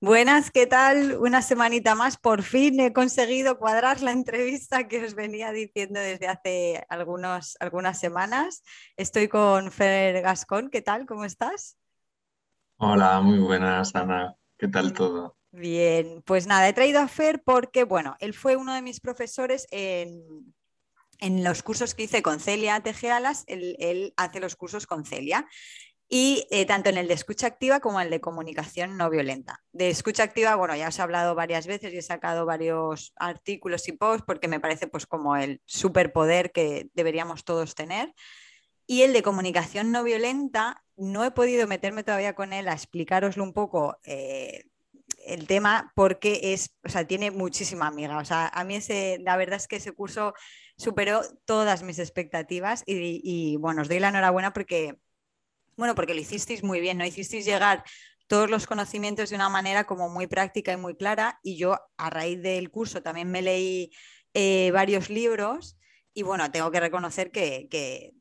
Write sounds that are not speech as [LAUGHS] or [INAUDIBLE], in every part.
Buenas, ¿qué tal? Una semanita más. Por fin he conseguido cuadrar la entrevista que os venía diciendo desde hace algunas semanas. Estoy con Fer Gascón. ¿Qué tal? ¿Cómo estás? Hola, muy buenas, Ana. ¿Qué tal todo? Bien, pues nada, he traído a Fer porque, bueno, él fue uno de mis profesores en, los cursos que hice con Celia Tejealas, él, él hace los cursos con Celia y eh, tanto en el de escucha activa como en el de comunicación no violenta. De escucha activa, bueno, ya os he hablado varias veces y he sacado varios artículos y posts porque me parece pues como el superpoder que deberíamos todos tener. Y el de comunicación no violenta, no he podido meterme todavía con él a explicaroslo un poco eh, el tema porque es, o sea, tiene muchísima amiga. O sea, a mí ese, la verdad es que ese curso superó todas mis expectativas y, bueno, os doy la enhorabuena porque bueno, porque lo hicisteis muy bien, ¿no? Hicisteis llegar todos los conocimientos de una manera como muy práctica y muy clara y yo a raíz del curso también me leí eh, varios libros y bueno, tengo que reconocer que,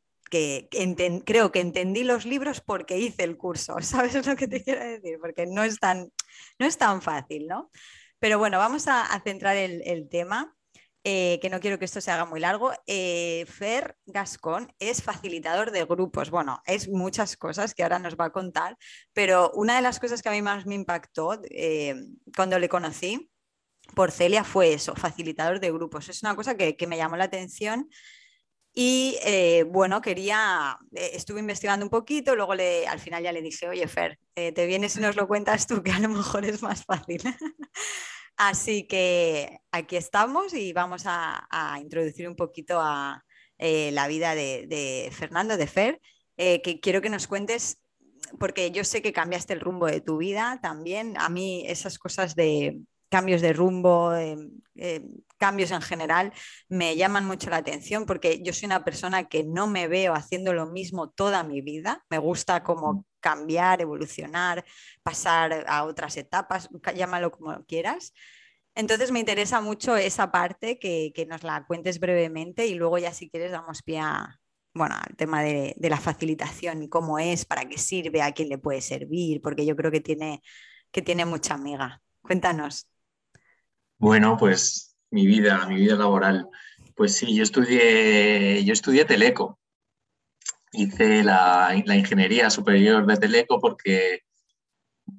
creo que entendí los libros porque hice el curso, [LAUGHS] ¿sabes lo que te quiero decir? Porque no es tan, no es tan fácil, ¿no? Pero bueno, vamos a, centrar el tema. Eh, que no quiero que esto se haga muy largo. Eh, Fer Gascón es facilitador de grupos. Bueno, es muchas cosas que ahora nos va a contar, pero una de las cosas que a mí más me impactó eh, cuando le conocí por Celia fue eso, facilitador de grupos. Es una cosa que, me llamó la atención. Y bueno, quería, estuve investigando un poquito, luego le, al final ya le dije, oye Fer, te vienes y nos lo cuentas tú, que a lo mejor es más fácil. [LAUGHS] Así que aquí estamos y vamos a, introducir un poquito a eh, la vida de, Fernando, de Fer, eh, que quiero que nos cuentes, porque yo sé que cambiaste el rumbo de tu vida también. A mí esas cosas de cambios de rumbo, em, em, cambios en general, me llaman mucho la atención porque yo soy una persona que no me veo haciendo lo mismo toda mi vida. Me gusta como cambiar, evolucionar, pasar a otras etapas, llámalo como quieras. Entonces me interesa mucho esa parte, que, nos la cuentes brevemente y luego ya si quieres damos pie a, bueno, al tema de, la facilitación, cómo es, para qué sirve, a quién le puede servir, porque yo creo que tiene, que tiene mucha amiga. Cuéntanos. Bueno, pues mi vida, mi vida laboral. Pues sí, yo estudié, yo estudié Teleco hice la, ingeniería superior de Teleco porque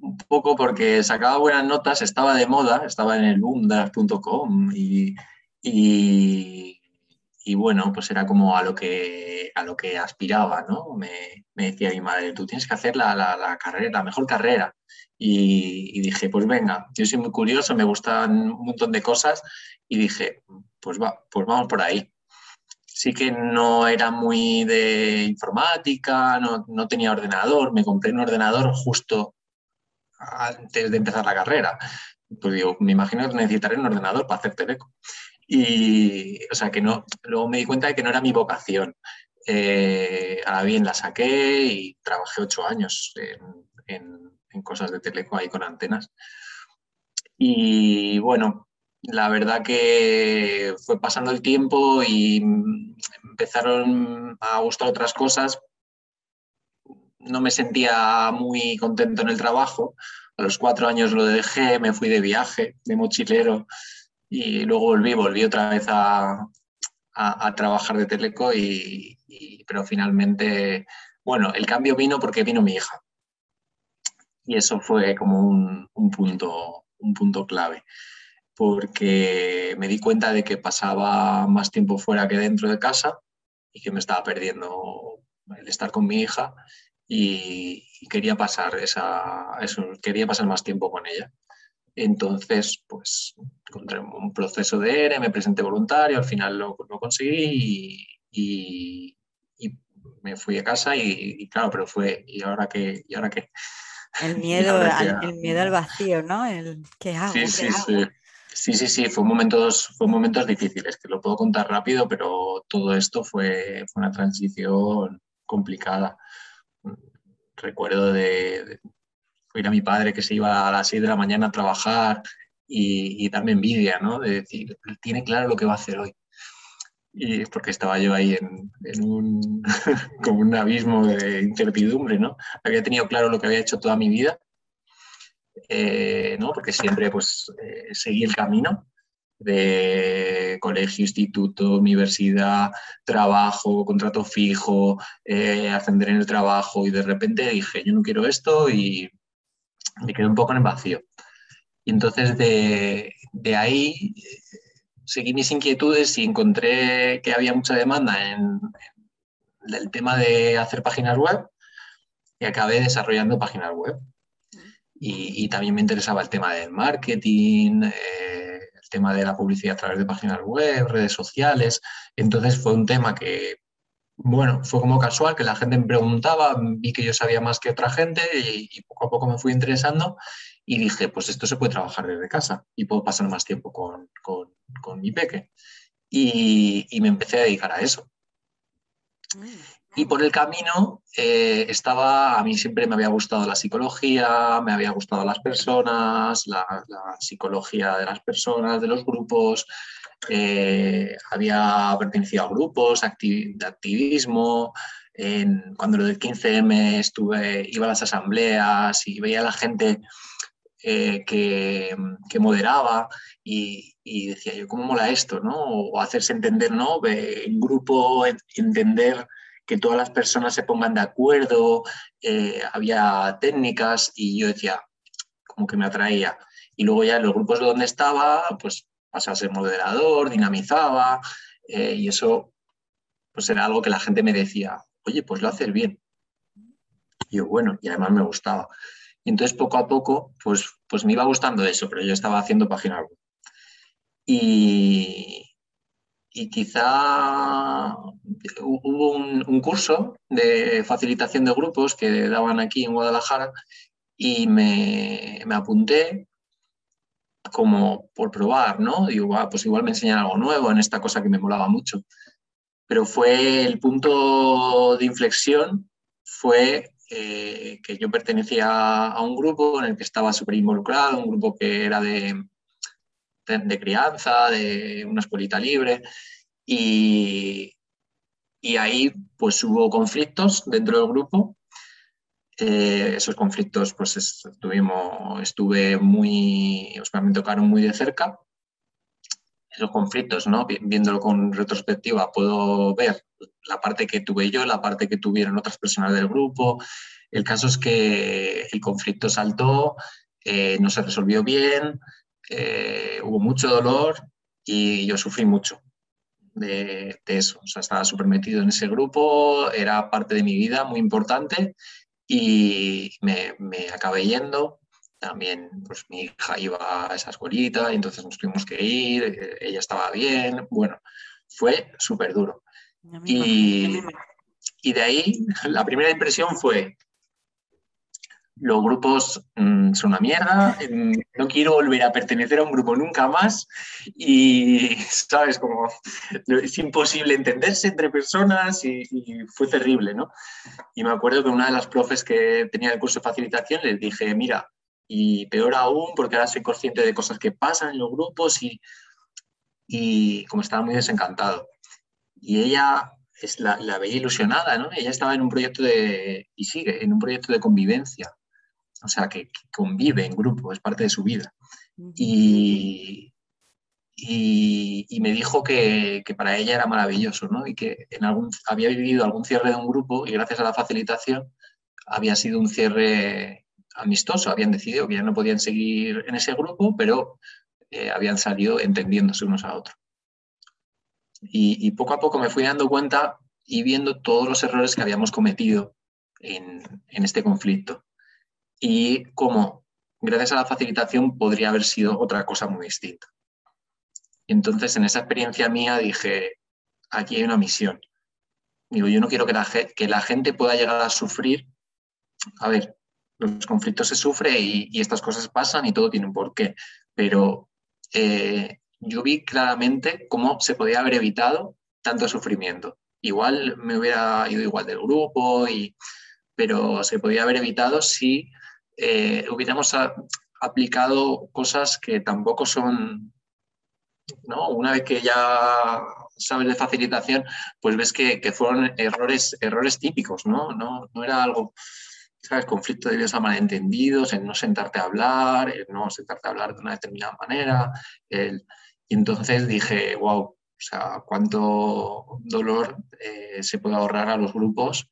un poco porque sacaba buenas notas, estaba de moda, estaba en el boomdas.com y, y, bueno, pues era como a lo que, a lo que aspiraba, ¿no? Me, decía mi madre, tú tienes que hacer la, carrera, la mejor carrera. Y, y, dije, pues venga, yo soy muy curioso, me gustan un montón de cosas y dije, pues, va, pues vamos por ahí sí que no era muy de informática, no, tenía ordenador, me compré un ordenador justo antes de empezar la carrera. Pues digo, me imagino que necesitaré un ordenador para hacer teleco. Y, o sea, que no, luego me di cuenta de que no era mi vocación. Eh, ahora bien, la saqué y trabajé ocho años en, en cosas de teleco ahí con antenas. Y bueno, la verdad que fue pasando el tiempo y empezaron a gustar otras cosas. No me sentía muy contento en el trabajo. A los cuatro años lo dejé, me fui de viaje, de mochilero y luego volví, volví otra vez a, trabajar de teleco y, pero finalmente, bueno, el cambio vino porque vino mi hija. Y eso fue como un, un punto, un punto clave porque me di cuenta de que pasaba más tiempo fuera que dentro de casa y que me estaba perdiendo el estar con mi hija y, quería pasar esa, eso, quería pasar más tiempo con ella. Entonces, pues encontré un proceso de ERE, me presenté voluntario, al final lo, conseguí y, me fui a casa y, claro, pero fue, ¿y ahora qué? ¿Y ahora qué? El [LAUGHS] miedo, al, el miedo al vacío, ¿no? El, ¿qué hago? Sí, sí, sí. Sí, sí, sí, fue momentos, fue momentos difíciles, que lo puedo contar rápido, pero todo esto fue, una transición complicada. Recuerdo de, ir a mi padre que se iba a las 6 de la mañana a trabajar y, darme envidia, ¿no? De decir, tiene claro lo que va a hacer hoy. Y es porque estaba yo ahí en, un, [LAUGHS] como un abismo de incertidumbre, ¿no? Había tenido claro lo que había hecho toda mi vida, eh, ¿no? Porque siempre pues eh, seguí el camino de colegio, instituto, universidad, trabajo, contrato fijo, eh, ascender en el trabajo y de repente dije, yo no quiero esto y me quedé un poco en el vacío. Y entonces de, ahí eh, seguí mis inquietudes y encontré que había mucha demanda en, el tema de hacer páginas web y acabé desarrollando páginas web. Y, también me interesaba el tema del marketing, eh, el tema de la publicidad a través de páginas web, redes sociales. Entonces fue un tema que, bueno, fue como casual, que la gente me preguntaba, vi que yo sabía más que otra gente y, y poco a poco me fui interesando y dije, pues esto se puede trabajar desde casa y puedo pasar más tiempo con, con, mi peque. Y, y, me empecé a dedicar a eso. Mm, y por el camino eh, estaba, a mí siempre me había gustado la psicología, me había gustado las personas, la, psicología de las personas, de los grupos, eh, había pertenecido a grupos de activismo, en, cuando lo del 15M estuve, iba a las asambleas y veía a la gente que, moderaba y, decía yo, ¿cómo mola esto? ¿no? O hacerse entender, ¿no? En grupo, entender que todas las personas se pongan de acuerdo, eh, había técnicas y yo decía, como que me atraía. Y luego ya en los grupos donde estaba, pues pasaba a ser moderador, dinamizaba eh, y eso pues era algo que la gente me decía, oye, pues lo haces bien. Y yo, bueno, y además me gustaba. Y entonces poco a poco, pues, pues me iba gustando eso, pero yo estaba haciendo página web. Y, y quizá hubo un, curso de facilitación de grupos que daban aquí en Guadalajara y me, me apunté como por probar, ¿no? Digo, ah, pues igual me enseñan algo nuevo en esta cosa que me molaba mucho. Pero fue el punto de inflexión, fue eh, que yo pertenecía a un grupo en el que estaba súper involucrado, un grupo que era de, de, crianza, de una escuelita libre, y, y, ahí pues hubo conflictos dentro del grupo. Eh, esos conflictos pues estuvimos, estuve muy, o me tocaron muy de cerca. Esos conflictos, ¿no? viéndolo con retrospectiva, puedo ver la parte que tuve yo, la parte que tuvieron otras personas del grupo. El caso es que el conflicto saltó, eh, no se resolvió bien, eh, hubo mucho dolor y yo sufrí mucho de, eso. O sea, estaba súper metido en ese grupo, era parte de mi vida muy importante y me, me acabé yendo también pues mi hija iba a esa escuelita y entonces nos tuvimos que ir, eh, ella estaba bien, bueno, fue súper duro. Y, de ahí la primera impresión fue, los grupos mm, son una mierda, mm, no quiero volver a pertenecer a un grupo nunca más y, ¿sabes? Como es imposible entenderse entre personas y, fue terrible, ¿no? Y me acuerdo que una de las profes que tenía el curso de facilitación les dije, mira, y peor aún porque ahora soy consciente de cosas que pasan en los grupos y, y como estaba muy desencantado y ella es la, veía ilusionada, ¿no? Ella estaba en un proyecto de, y sigue, en un proyecto de convivencia, o sea, que, convive en grupo, es parte de su vida. Y, y, me dijo que, que, para ella era maravilloso, ¿no? Y que en algún, había vivido algún cierre de un grupo y gracias a la facilitación había sido un cierre amistoso, habían decidido que ya no podían seguir en ese grupo, pero eh, habían salido entendiéndose unos a otros. Y, poco a poco me fui dando cuenta y viendo todos los errores que habíamos cometido en, este conflicto. Y cómo, gracias a la facilitación, podría haber sido otra cosa muy distinta. Entonces, en esa experiencia mía dije, aquí hay una misión. Digo, yo no quiero que la, que la gente pueda llegar a sufrir. A ver, los conflictos se sufren y, estas cosas pasan y todo tiene un porqué, pero eh, yo vi claramente cómo se podía haber evitado tanto sufrimiento. Igual me hubiera ido igual del grupo, y, pero se podía haber evitado si eh, hubiéramos aplicado cosas que tampoco son, ¿no? Una vez que ya sabes de facilitación, pues ves que, fueron errores, errores típicos, ¿no? ¿no? No era algo, ¿sabes? Conflicto debido a malentendidos, en no sentarte a hablar, en no sentarte a hablar de una determinada manera. y entonces dije, wow, o sea, cuánto dolor eh, se puede ahorrar a los grupos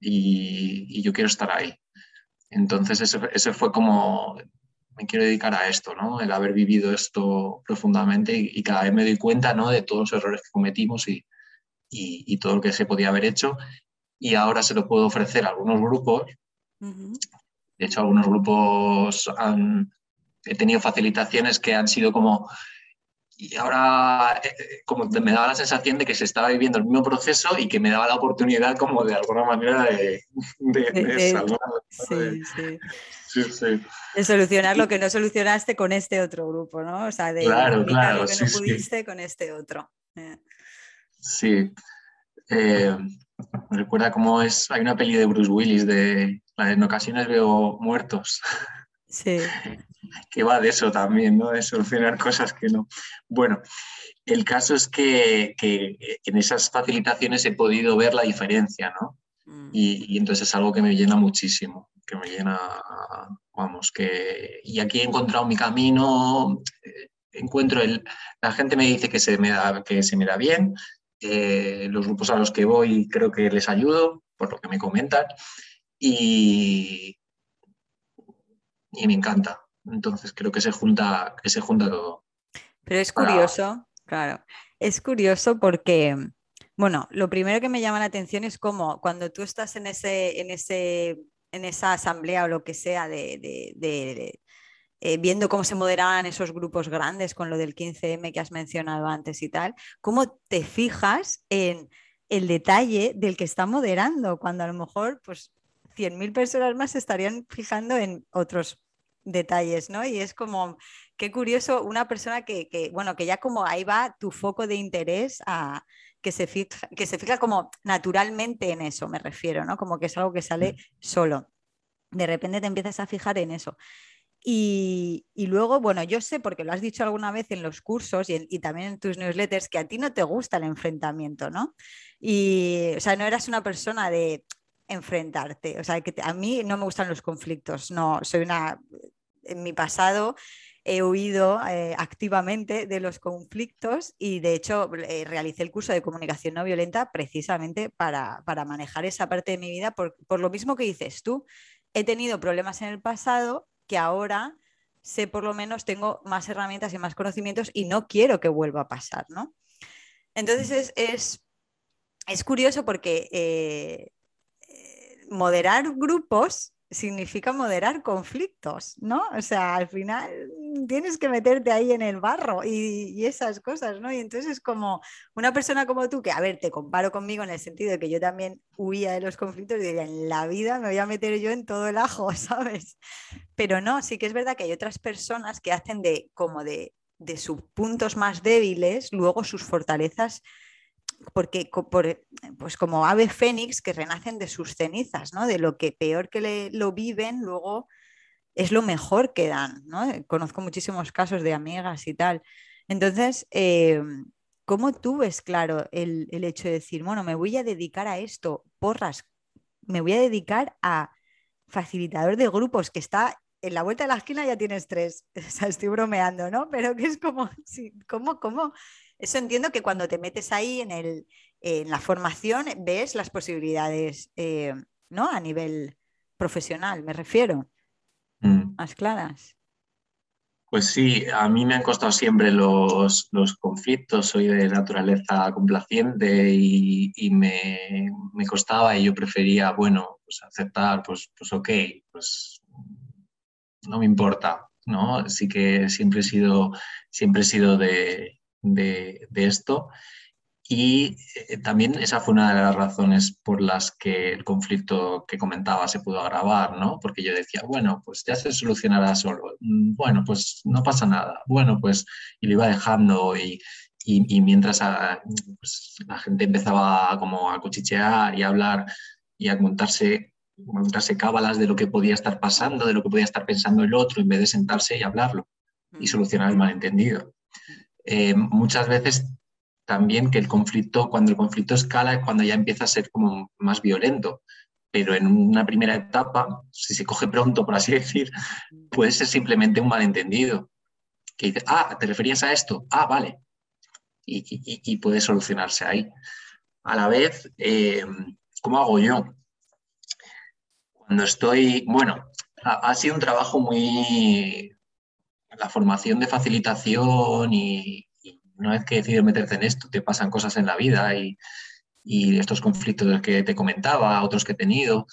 y, yo quiero estar ahí. Entonces ese, fue como, me quiero dedicar a esto, ¿no? El haber vivido esto profundamente y, cada vez me doy cuenta, ¿no? De todos los errores que cometimos y, y, todo lo que se podía haber hecho. Y ahora se lo puedo ofrecer a algunos grupos. De hecho, algunos grupos han, he tenido facilitaciones que han sido como, y ahora eh, eh, como me daba la sensación de que se estaba viviendo el mismo proceso y que me daba la oportunidad como de alguna manera de, de, salvar. Sí, sí. De solucionar lo que no solucionaste con este otro grupo, ¿no? O sea, de claro, claro, lo que no pudiste con este otro. Eh. Sí. recuerda cómo es, hay una peli de Bruce Willis de en ocasiones veo muertos. Sí. [LAUGHS] que va de eso también, ¿no? De solucionar cosas que no. Bueno, el caso es que, en esas facilitaciones he podido ver la diferencia, ¿no? Mm. Y, entonces es algo que me llena muchísimo, que me llena, vamos, que... Y aquí he encontrado mi camino, eh, encuentro el... La gente me dice que se me da, que se me da bien, eh, los grupos a los que voy creo que les ayudo, por lo que me comentan, y, y me encanta. Entonces creo que se junta, que se junta todo. Pero es curioso, claro, es curioso porque, bueno, lo primero que me llama la atención es como cuando tú estás en, ese, en, ese, en esa asamblea o lo que sea de, eh, viendo cómo se moderaban esos grupos grandes con lo del 15M que has mencionado antes y tal, cómo te fijas en el detalle del que está moderando, cuando a lo mejor pues 100.000 personas más se estarían fijando en otros detalles, ¿no? Y es como, qué curioso, una persona que, bueno, que ya como ahí va tu foco de interés a que se fija, que se fija como naturalmente en eso, me refiero, ¿no? Como que es algo que sale mm. solo. De repente te empiezas a fijar en eso. Y, luego, bueno, yo sé, porque lo has dicho alguna vez en los cursos y, también en tus newsletters, que a ti no te gusta el enfrentamiento, ¿no? Y, o sea, no eras una persona de, enfrentarte. O sea, que a mí no me gustan los conflictos, no, soy una, en mi pasado he huido eh, activamente de los conflictos y de hecho eh, realicé el curso de comunicación no violenta precisamente para, manejar esa parte de mi vida, por, por, lo mismo que dices tú, he tenido problemas en el pasado que ahora sé por lo menos tengo más herramientas y más conocimientos y no quiero que vuelva a pasar, ¿no? Entonces es, es, curioso porque eh, moderar grupos significa moderar conflictos, ¿no? O sea, al final tienes que meterte ahí en el barro y, esas cosas, ¿no? Y entonces es como una persona como tú, que a ver, te comparo conmigo en el sentido de que yo también huía de los conflictos y diría, en la vida me voy a meter yo en todo el ajo, [LAUGHS] ¿sabes? Pero no, sí que es verdad que hay otras personas que hacen de como de, de sus puntos más débiles, luego sus fortalezas porque pues como ave fénix que renacen de sus cenizas, ¿no? De lo que peor que lo viven, luego es lo mejor que dan, ¿no? Conozco muchísimos casos de amigas y tal. Entonces, eh, ¿cómo tú ves claro el, el, hecho de decir, bueno, me voy a dedicar a esto, porras, me voy a dedicar a facilitador de grupos que está en la vuelta de la esquina ya tienes tres, [LAUGHS] o sea, estoy bromeando, ¿no? Pero que es como, [LAUGHS] ¿cómo, cómo? Eso entiendo que cuando te metes ahí en, el, en la formación ves las posibilidades, eh, ¿no? A nivel profesional, me refiero, mm. más claras. Pues sí, a mí me han costado siempre los, conflictos, soy de naturaleza complaciente y, me, me, costaba y yo prefería, bueno, pues aceptar, pues, pues ok, pues no me importa, ¿no? Sí que siempre he sido, siempre he sido de, esto. Y eh, también esa fue una de las razones por las que el conflicto que comentaba se pudo agravar, ¿no? Porque yo decía, bueno, pues ya se solucionará solo. Mm, bueno, pues no pasa nada. Bueno, pues y lo iba dejando y, mientras ah, pues, la gente empezaba como a cuchichear y a hablar y a contarse montarse cábalas de lo que podía estar pasando, de lo que podía estar pensando el otro, en vez de sentarse y hablarlo y solucionar el malentendido. Eh, muchas veces también que el conflicto, cuando el conflicto escala es cuando ya empieza a ser como más violento, pero en una primera etapa, si se coge pronto, por así [LAUGHS] decir, puede ser simplemente un malentendido. Que dice, ah, ¿te referías a esto? Ah, vale. Y, puede solucionarse ahí. A la vez, eh, ¿cómo hago yo? Cuando estoy, bueno, ha, sido un trabajo muy, la formación de facilitación y, una vez que decides meterte en esto, te pasan cosas en la vida y, estos conflictos que te comentaba, otros que he tenido,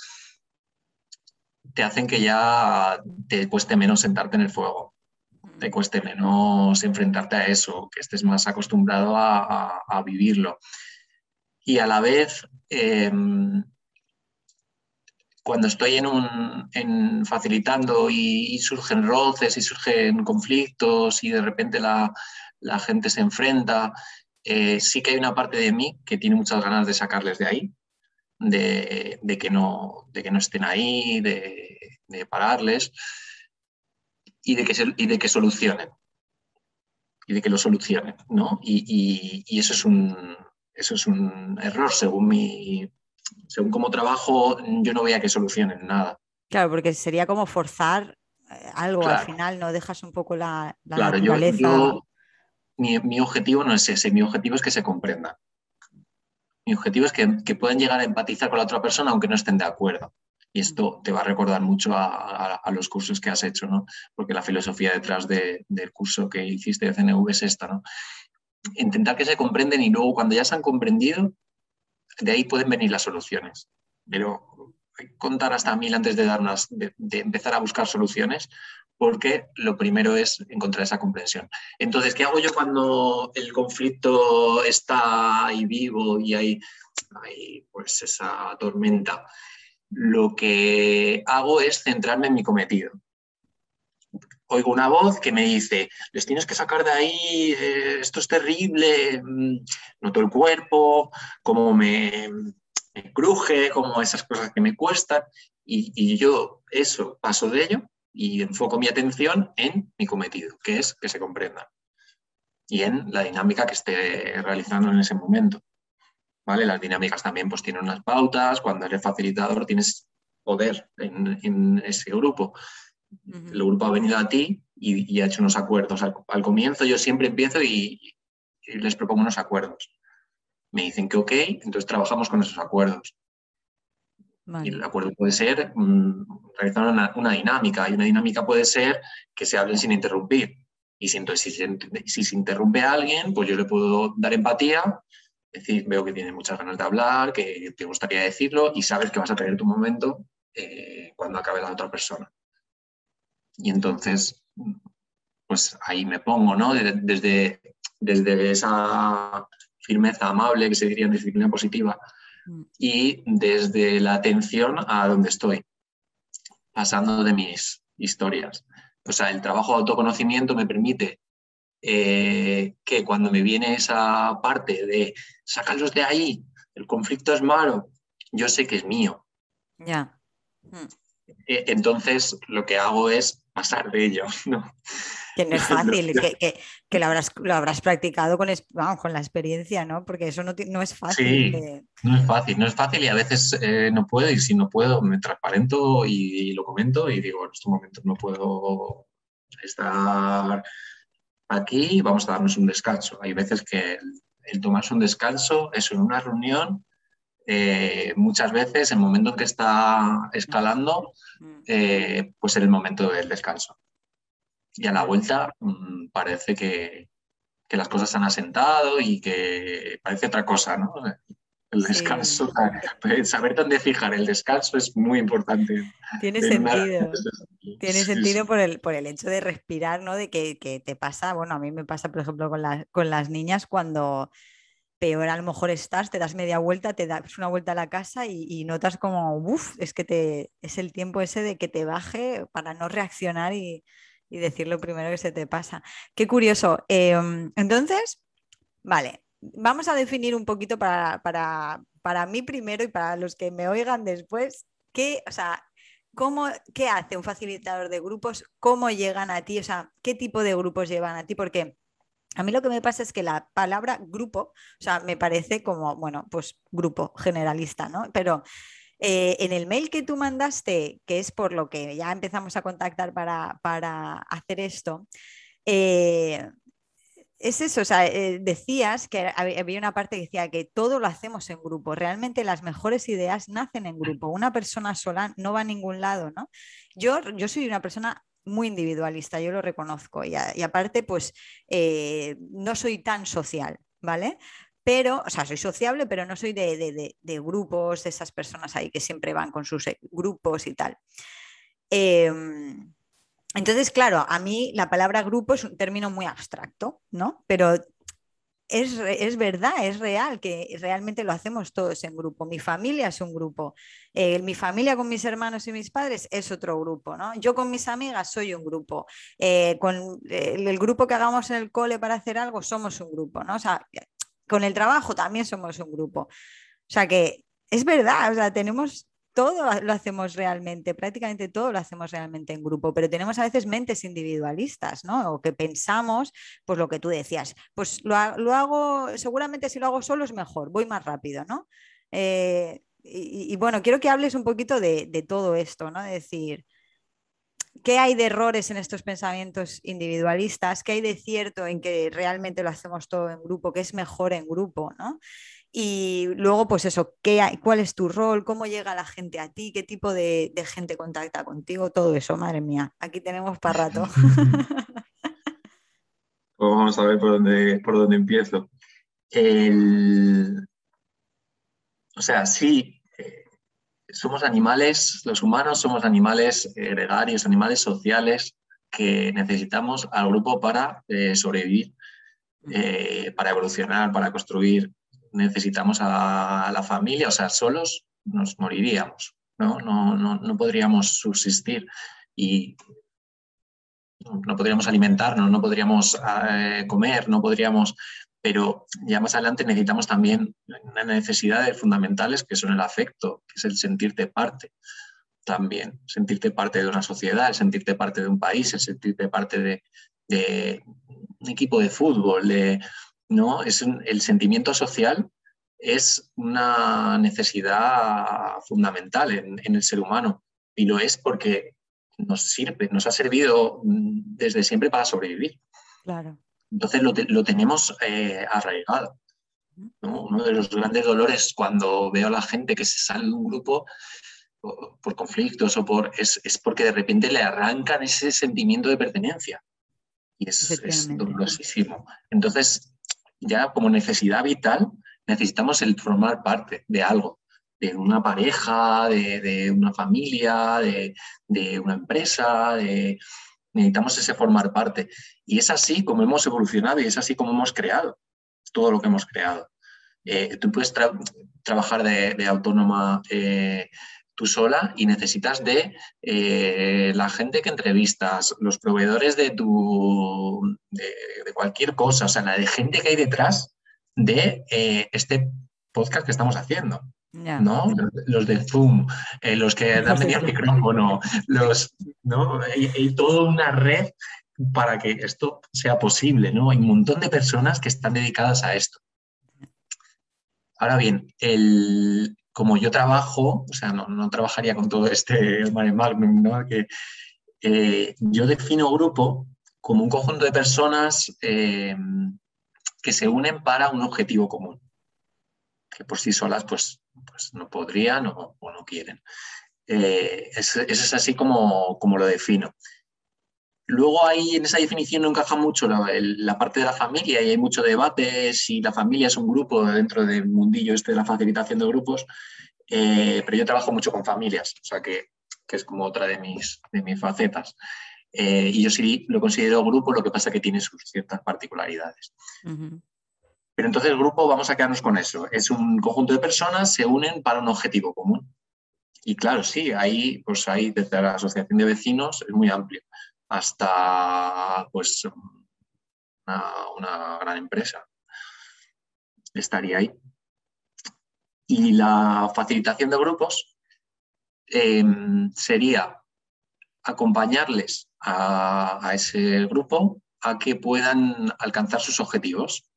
te hacen que ya te cueste menos sentarte en el fuego, te cueste menos enfrentarte a eso, que estés más acostumbrado a, vivirlo. Y a la vez, em, cuando estoy en facilitando y, surgen roces y surgen conflictos y de repente la, gente se enfrenta, eh, sí que hay una parte de mí que tiene muchas ganas de sacarles de ahí, de, que, no, estén ahí, de, pararles y de, que y de que solucionen. Y de que lo solucionen, ¿no? Y, eso es un error según mi, según cómo trabajo, yo no veía que solucionen nada. Claro, porque sería como forzar eh, algo al final, no dejas un poco la, naturaleza. mi, objetivo no es ese, mi objetivo es que se comprendan. Mi objetivo es que, puedan llegar a empatizar con la otra persona aunque no estén de acuerdo. Y esto te va a recordar mucho a, los cursos que has hecho, ¿no? Porque la filosofía detrás del curso que hiciste de CNV es esta, ¿no? Intentar que se comprenden y luego cuando ya se han comprendido, de ahí pueden venir las soluciones. Pero contar hasta mil antes de, dar de, empezar a buscar soluciones, porque lo primero es encontrar esa comprensión. Entonces, ¿qué hago yo cuando el conflicto está ahí vivo y hay, hay pues esa tormenta? Lo que hago es centrarme en mi cometido oigo una voz que me dice, les tienes que sacar de ahí, eh, esto es terrible, mm, noto el cuerpo, cómo me, cruje, como esas cosas que me cuestan, y, yo eso paso de ello y enfoco mi atención en mi cometido, que es que se comprenda, y en la dinámica que esté realizando en ese momento. ¿Vale? Las dinámicas también pues, tienen unas pautas, cuando eres facilitador tienes poder en, en ese grupo el grupo ha venido a ti y, ha hecho unos acuerdos. Al, comienzo yo siempre empiezo y, les propongo unos acuerdos. Me dicen que ok, entonces trabajamos con esos acuerdos. Y el acuerdo puede ser mm, realizar una, dinámica y una dinámica puede ser que se hablen sin interrumpir. Y si, entonces, si, se interrumpe a alguien, pues yo le puedo dar empatía, decir, veo que tiene muchas ganas de hablar, que te gustaría decirlo y sabes que vas a tener tu momento eh, cuando acabe la otra persona. Y entonces, pues ahí me pongo, ¿no? Desde, desde esa firmeza amable que se diría en disciplina positiva mm. y desde la atención a donde estoy, pasando de mis historias. O sea, el trabajo de autoconocimiento me permite eh, que cuando me viene esa parte de sacarlos de ahí, el conflicto es malo, yo sé que es mío. Ya. Mm. E, entonces, lo que hago es pasar de ello. [LAUGHS] ¿no? Que no es [LAUGHS] fácil, que, lo, habrás, lo, habrás, practicado con, con, la experiencia, ¿no? Porque eso no, no es fácil. Sí, no es fácil, no es fácil y a veces eh, no puedo y si no puedo me transparento y, lo comento y digo, en estos momentos no puedo estar aquí, vamos a darnos un descanso. Hay veces que el tomarse un descanso, eso en una reunión, eh, muchas veces el momento en que está escalando, eh, pues es el momento del descanso. Y a la vuelta mm, parece que, las cosas se han asentado y que parece otra cosa, ¿no? El descanso, pues, saber dónde fijar el descanso es muy importante. Tiene sentido. Tiene sentido por el, por el hecho de respirar, ¿no? De que, te pasa, bueno, a mí me pasa, por ejemplo, con, con las niñas cuando peor a lo mejor estás, te das media vuelta, te das una vuelta a la casa y, notas como, uff, es que te, es el tiempo ese de que te baje para no reaccionar y, decir lo primero que se te pasa. Qué curioso. Em, entonces, vale, vamos a definir un poquito para, para, para mí primero y para los que me oigan después, ¿qué, o sea, ¿cómo, ¿qué hace un facilitador de grupos? ¿Cómo llegan a ti? O sea, ¿qué tipo de grupos llevan a ti? Porque a mí lo que me pasa es que la palabra grupo, o sea, me parece como, bueno, pues grupo generalista, ¿no? Pero eh, en el mail que tú mandaste, que es por lo que ya empezamos a contactar para, hacer esto, eh, es eso, o sea, eh, decías que había una parte que decía que todo lo hacemos en grupo. Realmente las mejores ideas nacen en grupo. Una persona sola no va a ningún lado, ¿no? Yo, yo soy una persona muy individualista, yo lo reconozco. Y, aparte, pues eh, no soy tan social, ¿vale? Pero, o sea, soy sociable, pero no soy de, grupos, de esas personas ahí que siempre van con sus eh, grupos y tal. Em, entonces, claro, a mí la palabra grupo es un término muy abstracto, ¿no? Pero es, verdad, es real, que realmente lo hacemos todos en grupo. Mi familia es un grupo, eh, mi familia con mis hermanos y mis padres es otro grupo, ¿no? Yo con mis amigas soy un grupo, eh, con el, grupo que hagamos en el cole para hacer algo somos un grupo, ¿no? O sea, con el trabajo también somos un grupo. O sea que es verdad, o sea, tenemos todo lo hacemos realmente, prácticamente todo lo hacemos realmente en grupo, pero tenemos a veces mentes individualistas, ¿no? O que pensamos, pues lo que tú decías, pues lo, hago, seguramente si lo hago solo es mejor, voy más rápido, ¿no? Eh, y, bueno, quiero que hables un poquito de, todo esto, ¿no? De decir, ¿qué hay de errores en estos pensamientos individualistas? ¿Qué hay de cierto en que realmente lo hacemos todo en grupo, que es mejor en grupo, ¿no? Y luego, pues eso, ¿qué ¿cuál es tu rol? ¿Cómo llega la gente a ti? ¿Qué tipo de, gente contacta contigo? Todo eso, madre mía. Aquí tenemos para rato. [LAUGHS] Pues vamos a ver por dónde, por dónde empiezo. O sea, sí, eh, somos animales, los humanos somos animales gregarios, animales sociales que necesitamos al grupo para eh, sobrevivir, eh, para evolucionar, para construir necesitamos a la familia, o sea, solos nos moriríamos, ¿no? No, no, podríamos subsistir y no podríamos alimentarnos, no podríamos eh, comer, no podríamos, pero ya más adelante necesitamos también una necesidades fundamentales que son el afecto, que es el sentirte parte también, sentirte parte de una sociedad, el sentirte parte de un país, el sentirte parte de, de un equipo de fútbol, de, ¿no? Es el sentimiento social es una necesidad fundamental en, el ser humano y lo es porque nos sirve, nos ha servido mm, desde siempre para sobrevivir. Claro. Entonces lo, tenemos eh, arraigado. Uno de los grandes dolores cuando veo a la gente que se sale de un grupo por conflictos o por es, es porque de repente le arrancan ese sentimiento de pertenencia. Y es, es dolorosísimo. Entonces, ya como necesidad vital, necesitamos el formar parte de algo, de una pareja, de, una familia, de, una empresa, necesitamos ese formar parte. Y es así como hemos evolucionado y es así como hemos creado todo lo que hemos creado. Eh, tú puedes trabajar de, autónoma eh, tú sola y necesitas de eh, la gente que entrevistas, los proveedores de tu de, cualquier cosa, o sea, la de gente que hay detrás de eh, este podcast que estamos haciendo. ¿no? Los de Zoom, eh, los que dan medio micrófono, los, ¿no? Hay, toda una red para que esto sea posible, ¿no? Hay un montón de personas que están dedicadas a esto. Ahora bien, el, como yo trabajo, o sea, no, trabajaría con todo este [LAUGHS] mare magnum, ¿no? Que, eh, yo defino grupo como un conjunto de personas eh, que se unen para un objetivo común, que por sí solas pues, pues no podrían o, no quieren. Eh, eso es así como, como lo defino. Luego ahí en esa definición no encaja mucho la, parte de la familia y hay mucho debate si la familia es un grupo dentro del mundillo este de la facilitación de grupos, eh, pero yo trabajo mucho con familias, o sea que, es como otra de mis, de mis facetas. Eh, y yo sí lo considero grupo, lo que pasa que tiene sus ciertas particularidades. Pero entonces el grupo, vamos a quedarnos con eso. Es un conjunto de personas, se unen para un objetivo común. Y claro, sí, ahí, pues ahí desde la asociación de vecinos es muy amplio hasta pues una, gran empresa. Estaría ahí. Y la facilitación de grupos em, sería acompañarles a, ese grupo a que puedan alcanzar sus objetivos,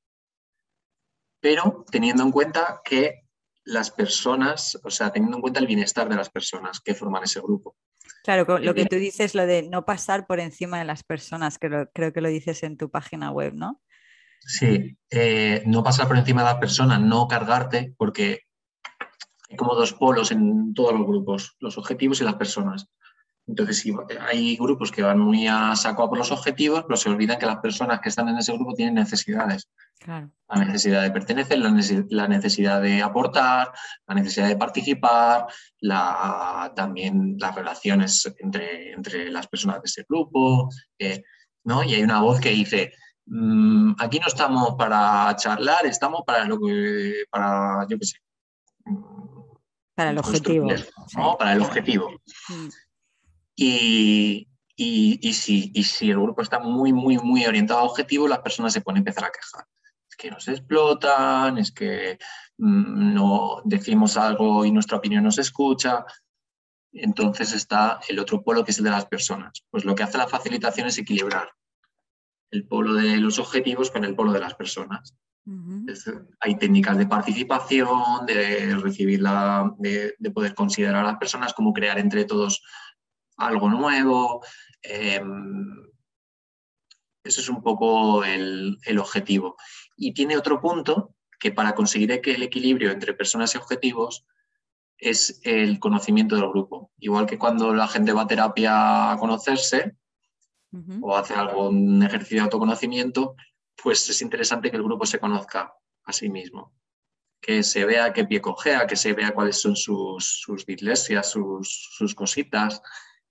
pero teniendo en cuenta que las personas, o sea, teniendo en cuenta el bienestar de las personas que forman ese grupo. Claro, lo que tú dices, lo de no pasar por encima de las personas, que creo que lo dices en tu página web, ¿no? Sí, eh, no pasar por encima de las personas, no cargarte, porque hay como dos polos en todos los grupos, los objetivos y las personas. Entonces, si hay grupos que van muy a saco a por los objetivos, pero se olvidan que las personas que están en ese grupo tienen necesidades. La necesidad de pertenecer, la necesidad de aportar, la necesidad de participar, también las relaciones entre, entre, las personas de ese grupo. Eh, ¿no? Y hay una voz que dice, mm, aquí no estamos para charlar, estamos para lo que, para, yo qué sé. Para el objetivo. Para el objetivo. Mm. Y, si, si, el grupo está muy, muy, muy orientado a objetivo, las personas se pueden empezar a quejar. Es que nos explotan, es que mm, no decimos algo y nuestra opinión no se escucha. Entonces está el otro polo que es el de las personas. Pues lo que hace la facilitación es equilibrar el polo de los objetivos con el polo de las personas. hay técnicas de participación, de recibir de, de, poder considerar a las personas, como crear entre todos algo nuevo. Em, eso es un poco el, objetivo. Y tiene otro punto que para conseguir el equilibrio entre personas y objetivos es el conocimiento del grupo. Igual que cuando la gente va a terapia a conocerse o hace algún ejercicio de autoconocimiento, pues es interesante que el grupo se conozca a sí mismo, que se vea qué pie cojea, que se vea cuáles son sus, sus dislesias, sus, sus cositas,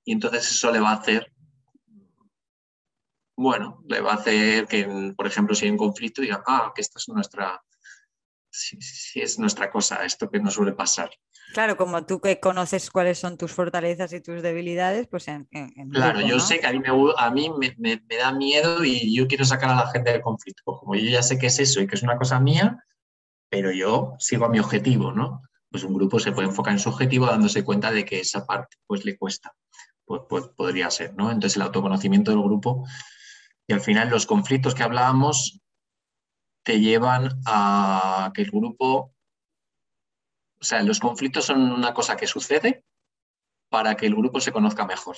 y entonces eso le va a hacer, bueno, le va a hacer que, por ejemplo, si hay un conflicto, diga, ah, que esta es nuestra, si, es nuestra cosa, esto que nos suele pasar. Claro, como tú que conoces cuáles son tus fortalezas y tus debilidades, pues en... claro, yo sé que a mí, me, a mí me, da miedo y yo quiero sacar a la gente del conflicto. Pues como yo ya sé que es eso y que es una cosa mía, pero yo sigo a mi objetivo, ¿no? Pues un grupo se puede enfocar en su objetivo dándose cuenta de que esa parte pues le cuesta pues, pues, podría ser, ¿no? Entonces el autoconocimiento del grupo y al final los conflictos que hablábamos te llevan a que el grupo, o sea, los conflictos son una cosa que sucede para que el grupo se conozca mejor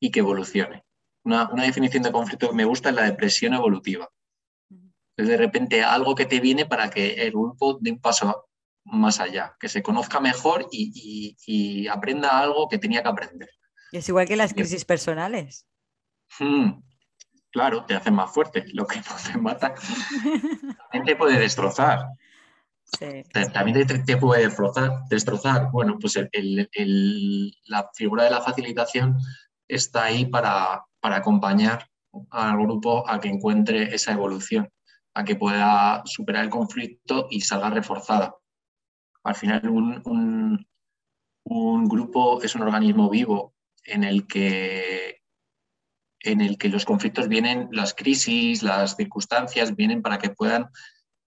y que evolucione. Una, definición de conflicto que me gusta es la depresión evolutiva. Es de repente algo que te viene para que el grupo dé un paso más allá, que se conozca mejor y aprenda algo que tenía que aprender. Es igual que las crisis personales. Hmm, claro, te hacen más fuerte. Lo que no te mata también te puede destrozar. También te, puede destrozar, destrozar. Bueno, pues la figura de la facilitación está ahí para, acompañar al grupo a que encuentre esa evolución, a que pueda superar el conflicto y salga reforzada. Al final, un grupo es un organismo vivo en el que en el que los conflictos vienen, las crisis, las circunstancias vienen para que puedan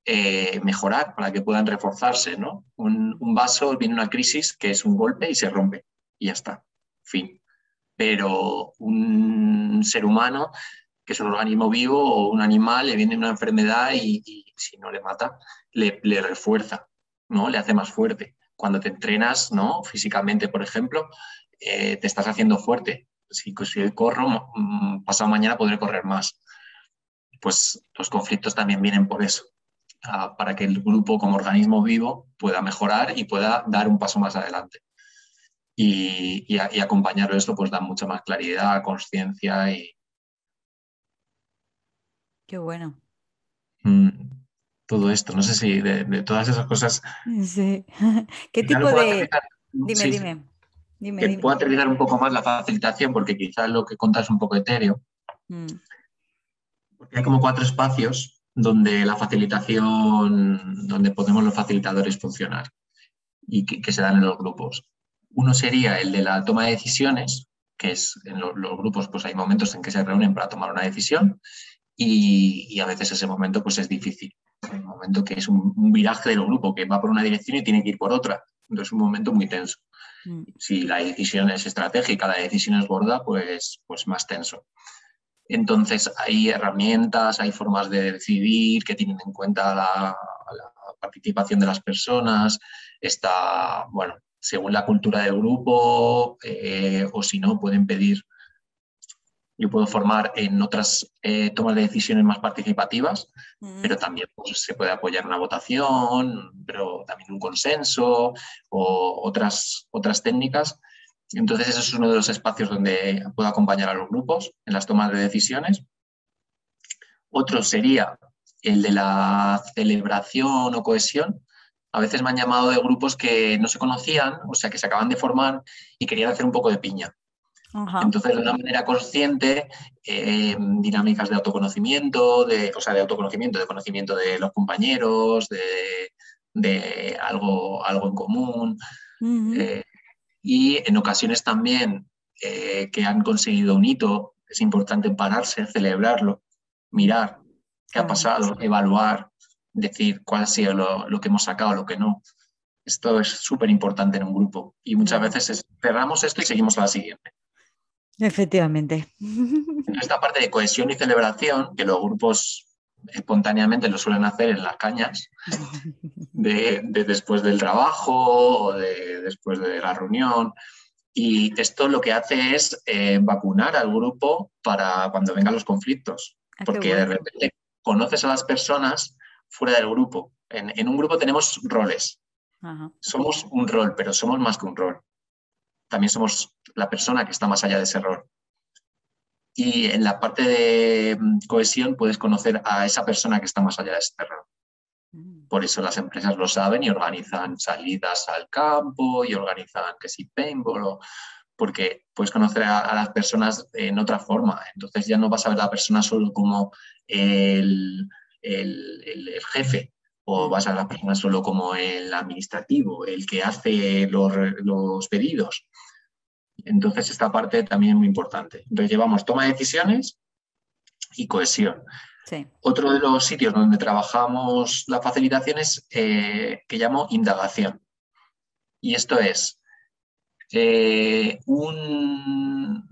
eh, mejorar, para que puedan reforzarse. ¿no? Un, vaso viene una crisis que es un golpe y se rompe y ya está, fin. Pero un ser humano, que es un organismo vivo o un animal, le viene una enfermedad y, si no le mata, le, le, refuerza, ¿no? le hace más fuerte. Cuando te entrenas ¿no? físicamente, por ejemplo, eh, te estás haciendo fuerte. Si, si corro, mm, pasado mañana podré correr más. Pues los conflictos también vienen por eso, para que el grupo como organismo vivo pueda mejorar y pueda dar un paso más adelante. Y, y, acompañarlo esto pues da mucha más claridad, conciencia y... Qué bueno. Mm, todo esto, no sé si de, todas esas cosas... Sí. [LAUGHS] ¿Qué tipo de... Dime, dime que pueda aterrizar un poco más la facilitación, porque quizás lo que contas es un poco etéreo. Mm. Porque hay como cuatro espacios donde la facilitación, donde podemos los facilitadores funcionar y que, se dan en los grupos. Uno sería el de la toma de decisiones, que es en los, grupos pues hay momentos en que se reúnen para tomar una decisión y, a veces ese momento pues es difícil. Un momento que es un, un, viraje del grupo que va por una dirección y tiene que ir por otra Entonces es un momento muy tenso. Mm. Si la decisión es estratégica, la decisión es gorda, pues, pues más tenso. Entonces hay herramientas, hay formas de decidir que tienen en cuenta la, la participación de las personas, está, bueno, según la cultura del grupo, eh, o si no, pueden pedir yo puedo formar en otras eh, tomas de decisiones más participativas, pero también pues, se puede apoyar una votación, pero también un consenso o otras, otras técnicas. Entonces, ese es uno de los espacios donde puedo acompañar a los grupos en las tomas de decisiones. Otro sería el de la celebración o cohesión. A veces me han llamado de grupos que no se conocían, o sea, que se acaban de formar y querían hacer un poco de piña. Ajá. Entonces, de una manera consciente, eh, dinámicas de autoconocimiento, de, o sea, de autoconocimiento, de conocimiento de los compañeros, de, de algo, algo en común. Ujú. eh, y en ocasiones también eh, que han conseguido un hito, es importante pararse, celebrarlo, mirar qué ha pasado, evaluar, decir cuál ha sido lo, lo que hemos sacado, lo que no. Esto es súper importante en un grupo y muchas veces es, cerramos esto y seguimos a la siguiente. Efectivamente. En esta parte de cohesión y celebración, que los grupos espontáneamente lo suelen hacer en las cañas, de, de después del trabajo o de después de la reunión. Y esto lo que hace es eh, vacunar al grupo para cuando vengan los conflictos, Ah, porque de repente conoces a las personas fuera del grupo. En, en un grupo tenemos roles, Ajá. somos un rol, pero somos más que un rol. También somos la persona que está más allá de ese rol. Y en la parte de mm, cohesión puedes conocer a esa persona que está más allá de ese rol. Mm. Por eso las empresas lo saben y organizan salidas al campo y organizan que si paintball, o- porque puedes conocer a, a las personas en otra forma. Entonces ya no vas a ver a la persona solo como el, el- el- el jefe o vas a la persona solo como el administrativo, el que hace los, los pedidos. Entonces esta parte también es muy importante. Entonces llevamos toma de decisiones y cohesión. Sí. Otro de los sitios donde trabajamos la facilitación es eh, que llamo indagación. Y esto es, eh, un-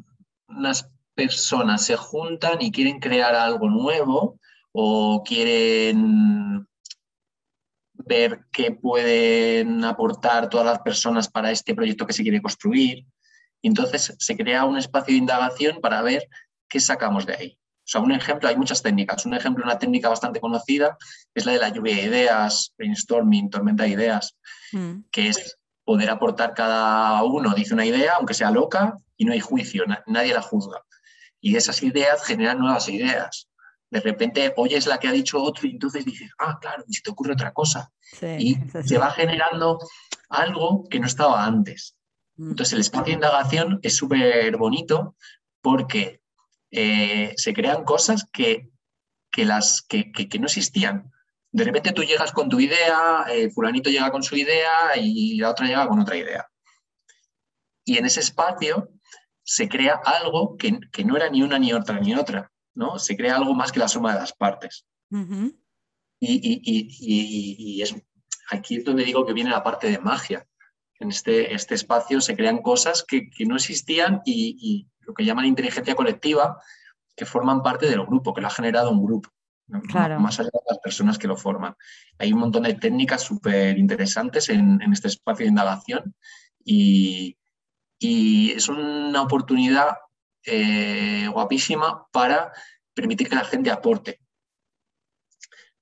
unas personas se juntan y quieren crear algo nuevo o quieren ver qué pueden aportar todas las personas para este proyecto que se quiere construir. Y entonces se crea un espacio de indagación para ver qué sacamos de ahí. O sea, un ejemplo, hay muchas técnicas. Un ejemplo, una técnica bastante conocida es la de la lluvia de ideas, brainstorming, tormenta de ideas, Mm. que es poder aportar cada uno, dice una idea, aunque sea loca, y no hay juicio, na- nadie la juzga. Y esas ideas generan nuevas ideas. De repente oyes la que ha dicho otro y entonces dices, ah, claro, y se te ocurre otra cosa. Sí, Y se va generando algo que no estaba antes. Mm. Entonces, el espacio de indagación es súper bonito porque eh, se crean cosas que, que las, que, que- que no existían. De repente tú llegas con tu idea, eh, fulanito llega con su idea y la otra llega con otra idea. Y en ese espacio se crea algo que, que no era ni una ni otra ni otra, ¿no? Se crea algo más que la suma de las partes. Y, y- y- y- y es, aquí es donde digo que viene la parte de magia. En este, este espacio se crean cosas que, que no existían y, lo que llaman inteligencia colectiva, que forman parte del grupo, que lo ha generado un grupo, más allá de las personas que lo forman. Hay un montón de técnicas súper interesantes en, en este espacio de indagación y, y es una oportunidad eh, guapísima para permitir que la gente aporte.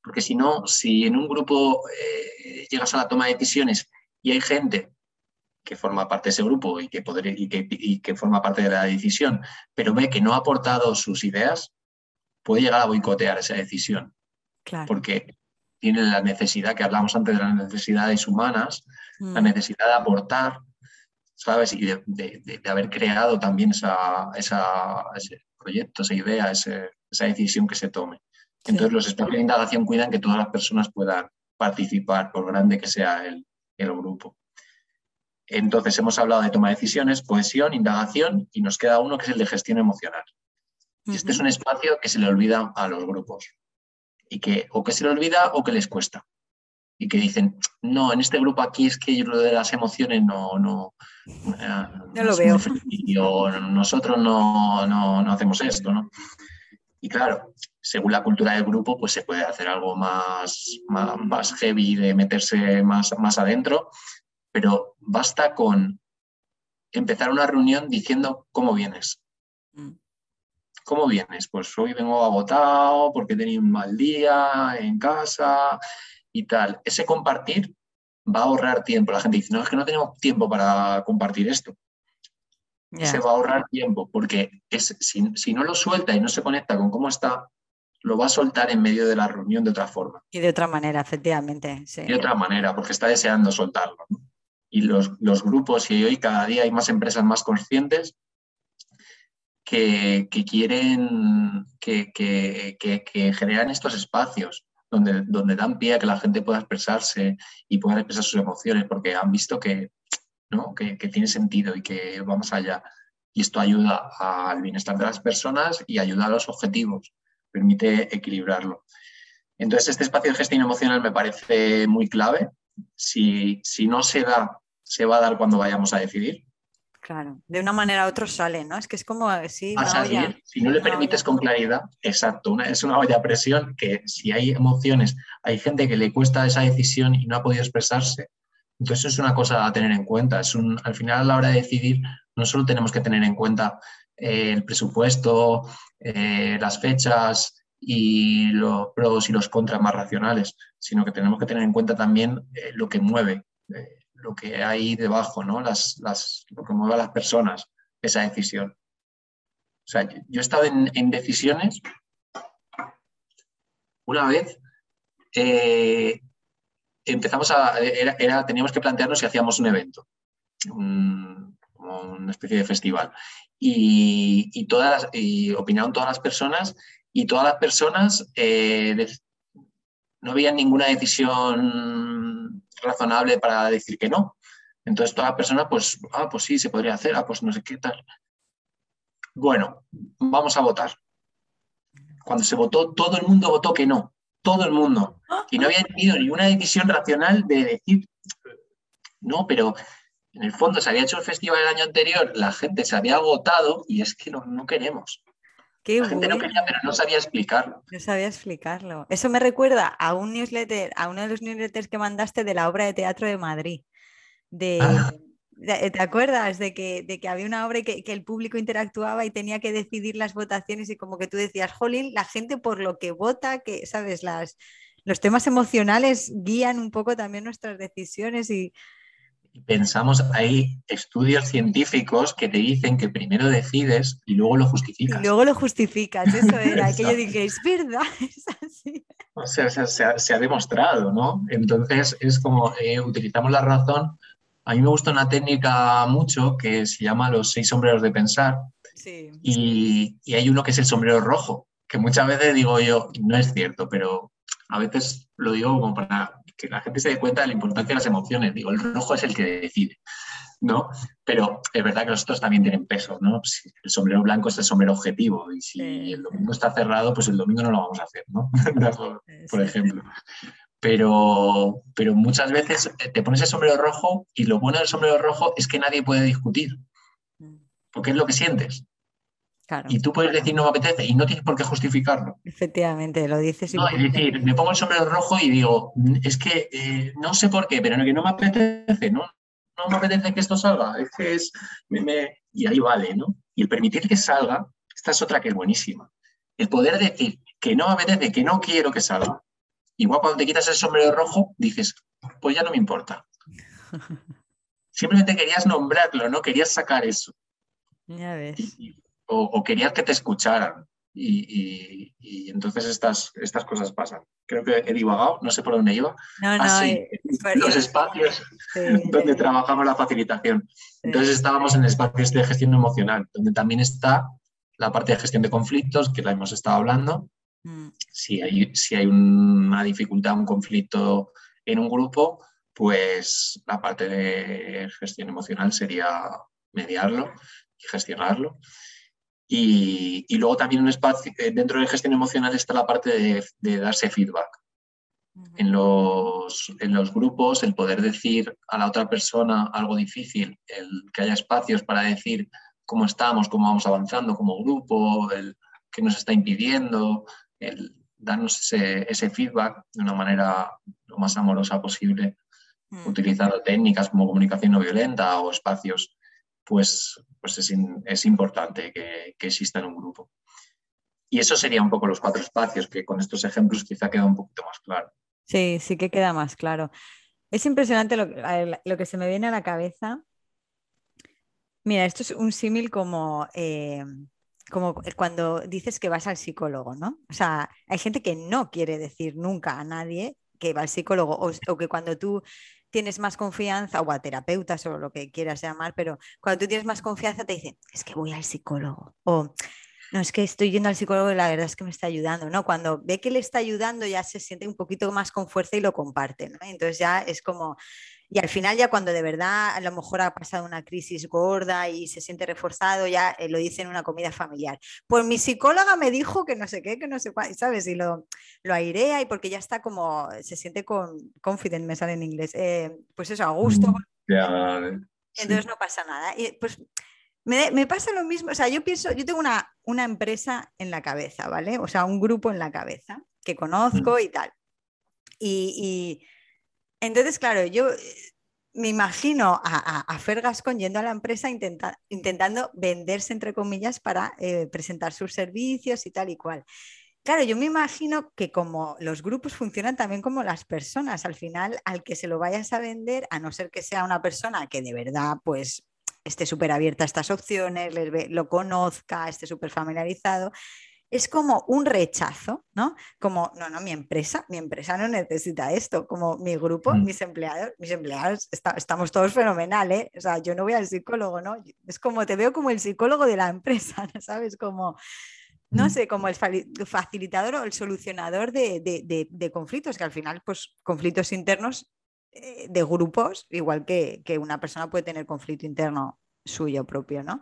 Porque si no, si en un grupo eh, llegas a la toma de decisiones y hay gente que forma parte de ese grupo y que, podré- y que, y que forma parte de la decisión, pero ve que no ha aportado sus ideas, puede llegar a boicotear esa decisión, Claro. porque tiene la necesidad, que hablamos antes de las necesidades humanas, la Mm. necesidad de aportar, ¿sabes? Y de, de- haber creado también esa, esa- ese proyecto, esa idea, ese- esa decisión que se tome. Sí. Entonces, los espacios de indagación cuidan que todas las personas puedan participar, por grande que sea el, el grupo. Entonces, hemos hablado de toma de decisiones, cohesión, indagación, y nos queda uno que es el de gestión emocional. Y este es un espacio que se le olvida a los grupos. Y que o que se le olvida o que les cuesta. y que dicen, no, en este grupo aquí es que yo lo de las emociones no, no, no lo veo. O nosotros no, no, no, hacemos esto, ¿no? Y claro, según la cultura del grupo, pues se puede hacer algo más, más, heavy, de meterse más, más adentro, pero basta con empezar una reunión diciendo cómo vienes. Mm. ¿Cómo vienes? Pues hoy vengo agotado porque he tenido un mal día en casa y tal. Ese compartir va a ahorrar tiempo. La gente dice, no, es que no tenemos tiempo para compartir esto. Se va a ahorrar tiempo porque es, si, no lo suelta y no se conecta con cómo está, lo va a soltar en medio de la reunión de otra forma. Y de otra manera, efectivamente. De otra manera, porque está deseando soltarlo. Y los, los, grupos, y hoy cada día hay más empresas más conscientes que, quieren, que, que, generan estos espacios donde, donde dan pie a que la gente pueda expresarse y pueda expresar sus emociones, porque han visto que, ¿no? que, tiene sentido y que vamos allá. Y esto ayuda al bienestar de las personas y ayuda a los objetivos, permite equilibrarlo. Entonces, este espacio de gestión emocional me parece muy clave. Si, si no se da, se va a dar cuando vayamos a decidir. Claro, de una manera u otra sale, ¿no? Es que es como sí, si no le permites con claridad, exacto, una, es una olla a presión que si hay emociones, hay gente que le cuesta esa decisión y no ha podido expresarse. Entonces es una cosa a tener en cuenta. Es un, al final a la hora de decidir no solo tenemos que tener en cuenta eh, el presupuesto, eh, las fechas y los pros y los contras más racionales, sino que tenemos que tener en cuenta también eh, lo que mueve lo que hay debajo, ¿no? Las, lo que mueve a las personas, esa decisión. O sea, yo he estado en, decisiones. Una vez eh, empezamos a. Era, teníamos que plantearnos si hacíamos un evento, como una especie de festival. Y, todas, y opinaron todas las personas, y todas las personas eh, no veían ninguna decisión razonable para decir que no. Entonces toda persona, pues, ah, pues sí, se podría hacer, ah, pues no sé qué tal. Bueno, vamos a votar. Cuando se votó, todo el mundo votó que no, todo el mundo. Y no había tenido ninguna decisión racional de decir, no, pero en el fondo se había hecho el festival el año anterior, la gente se había agotado y es que no queremos la gente no quería, pero no sabía explicarlo. No sabía explicarlo. Eso me recuerda a un newsletter, a uno de los newsletters que mandaste de la obra de teatro de Madrid. De, ah. ¿Te acuerdas de que, de que había una obra que, que, el público interactuaba y tenía que decidir las votaciones y como que tú decías, Jolín, la gente por lo que vota, que, ¿sabes? Las, los temas emocionales guían un poco también nuestras decisiones y pensamos, hay estudios científicos que te dicen que primero decides y luego lo justificas. Y luego lo justificas, eso era, que yo [LAUGHS] dije, es verdad, [LAUGHS] es así. O sea, se, ha, demostrado, ¿no? Entonces es como eh, utilizamos la razón. A mí me gusta una técnica mucho que se llama los seis sombreros de pensar. Sí. Y, y hay uno que es el sombrero rojo, que muchas veces digo yo, no es cierto, pero a veces lo digo como para que la gente se dé cuenta de la importancia de las emociones. Digo, el rojo es el que decide, ¿no? Pero es verdad que los otros también tienen peso, ¿no? Si el sombrero blanco es el sombrero objetivo y si el domingo está cerrado, pues el domingo no lo vamos a hacer, ¿no? [LAUGHS] Por ejemplo. Pero, pero muchas veces te pones el sombrero rojo y lo bueno del sombrero rojo es que nadie puede discutir, mm. porque es lo que sientes. Y tú puedes decir no me apetece y no tienes por qué justificarlo. Efectivamente, lo dices. No, es decir, me pongo el sombrero rojo y digo, es que eh, no sé por qué, pero no, que no me apetece, ¿no? No me apetece que esto salga. Es que es. Y ahí vale, ¿no? Y el permitir que salga, esta es otra que es buenísima. El poder decir que no me apetece, que no quiero que salga. Igual cuando te quitas el sombrero rojo, dices, pues ya no me importa. [LAUGHS] Simplemente querías nombrarlo, ¿no? Querías sacar eso. Ya ves o, querías que te escucharan. Y, entonces estas, estas cosas pasan. Creo que he divagado, no sé por dónde iba. No, no, Así, eh, los espacios [LAUGHS] [LAUGHS] donde trabajamos la facilitación. Entonces estábamos en espacios de gestión emocional, donde también está la parte de gestión de conflictos, que la hemos estado hablando. Mm. Si, hay, si hay una dificultad, un conflicto en un grupo, pues la parte de gestión emocional sería mediarlo y gestionarlo. Y, luego también un espacio, eh, dentro de gestión emocional está la parte de, darse feedback. en los, en los, grupos, el poder decir a la otra persona algo difícil, el que haya espacios para decir cómo estamos, cómo vamos avanzando como grupo, el que nos está impidiendo, el darnos ese, ese feedback de una manera lo más amorosa posible, mm. utilizando técnicas como comunicación no violenta o espacios, pues, pues es, es importante que, que exista en un grupo. Y eso sería un poco los cuatro espacios, que con estos ejemplos quizá queda un poquito más claro. Sí, sí que queda más claro. Es impresionante lo, lo que se me viene a la cabeza. Mira, esto es un símil como, eh, como cuando dices que vas al psicólogo, ¿no? O sea, hay gente que no quiere decir nunca a nadie que va al psicólogo o, o que cuando tú tienes más confianza, o a terapeutas o lo que quieras llamar, pero cuando tú tienes más confianza te dicen, es que voy al psicólogo. O no es que estoy yendo al psicólogo y la verdad es que me está ayudando, ¿no? Cuando ve que le está ayudando ya se siente un poquito más con fuerza y lo comparte. Entonces ya es como, y al final ya cuando de verdad a lo mejor ha pasado una crisis gorda y se siente reforzado, ya eh, lo dice en una comida familiar. Pues mi psicóloga me dijo que no sé qué, que no sé cuál, ¿sabes? Y lo, lo airea y porque ya está como, se siente con confident, me sale en inglés, eh, pues eso, a gusto. Mm, Entonces no pasa nada. Y pues me, pasa lo mismo, o sea, yo pienso, yo tengo una, una, empresa en la cabeza, ¿vale? O sea, un grupo en la cabeza que conozco mm. y tal. Y, entonces, claro, yo eh, me imagino a, a, Fer Gascon yendo a la empresa intentando venderse, entre comillas, para eh, presentar sus servicios y tal y cual. Claro, yo me imagino que como los grupos funcionan también como las personas, al final al que se lo vayas a vender, a no ser que sea una persona que de verdad pues esté súper abierta a estas opciones, lo conozca, esté súper familiarizado. Es como un rechazo, ¿no? Como, no, no, mi empresa, mi empresa no necesita esto, como mi grupo, mm. mis empleados, mis empleados, estamos todos fenomenales, ¿eh? O sea, yo no voy al psicólogo, ¿no? Es como, te veo como el psicólogo de la empresa, [LAUGHS] ¿sabes? Como, no mm. sé, como el facilitador o el solucionador de, de, de, conflictos, que al final, pues, conflictos internos eh, de grupos, igual que, una persona puede tener conflicto interno suyo propio, ¿no?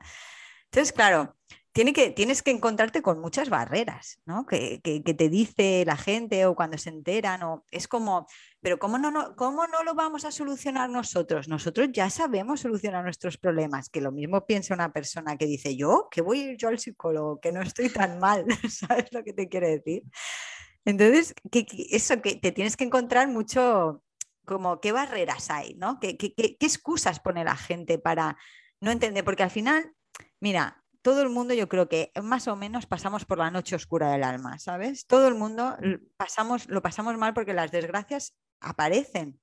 Entonces, claro, tiene que, tienes que encontrarte con muchas barreras, ¿no? Que, te dice la gente o cuando se enteran, o es como, pero ¿cómo no, ¿cómo no lo vamos a solucionar nosotros? Nosotros ya sabemos solucionar nuestros problemas, que lo mismo piensa una persona que dice, yo, que voy a ir yo al psicólogo, que no estoy tan mal, [LAUGHS] ¿sabes lo que te quiere decir? Entonces, eso que te tienes que encontrar mucho, como qué barreras hay, ¿no? ¿Qué, excusas pone la gente para no entender? Porque al final, mira, todo el mundo yo creo que más o menos pasamos por la noche oscura del alma, ¿sabes? Todo el mundo pasamos, lo pasamos mal porque las desgracias aparecen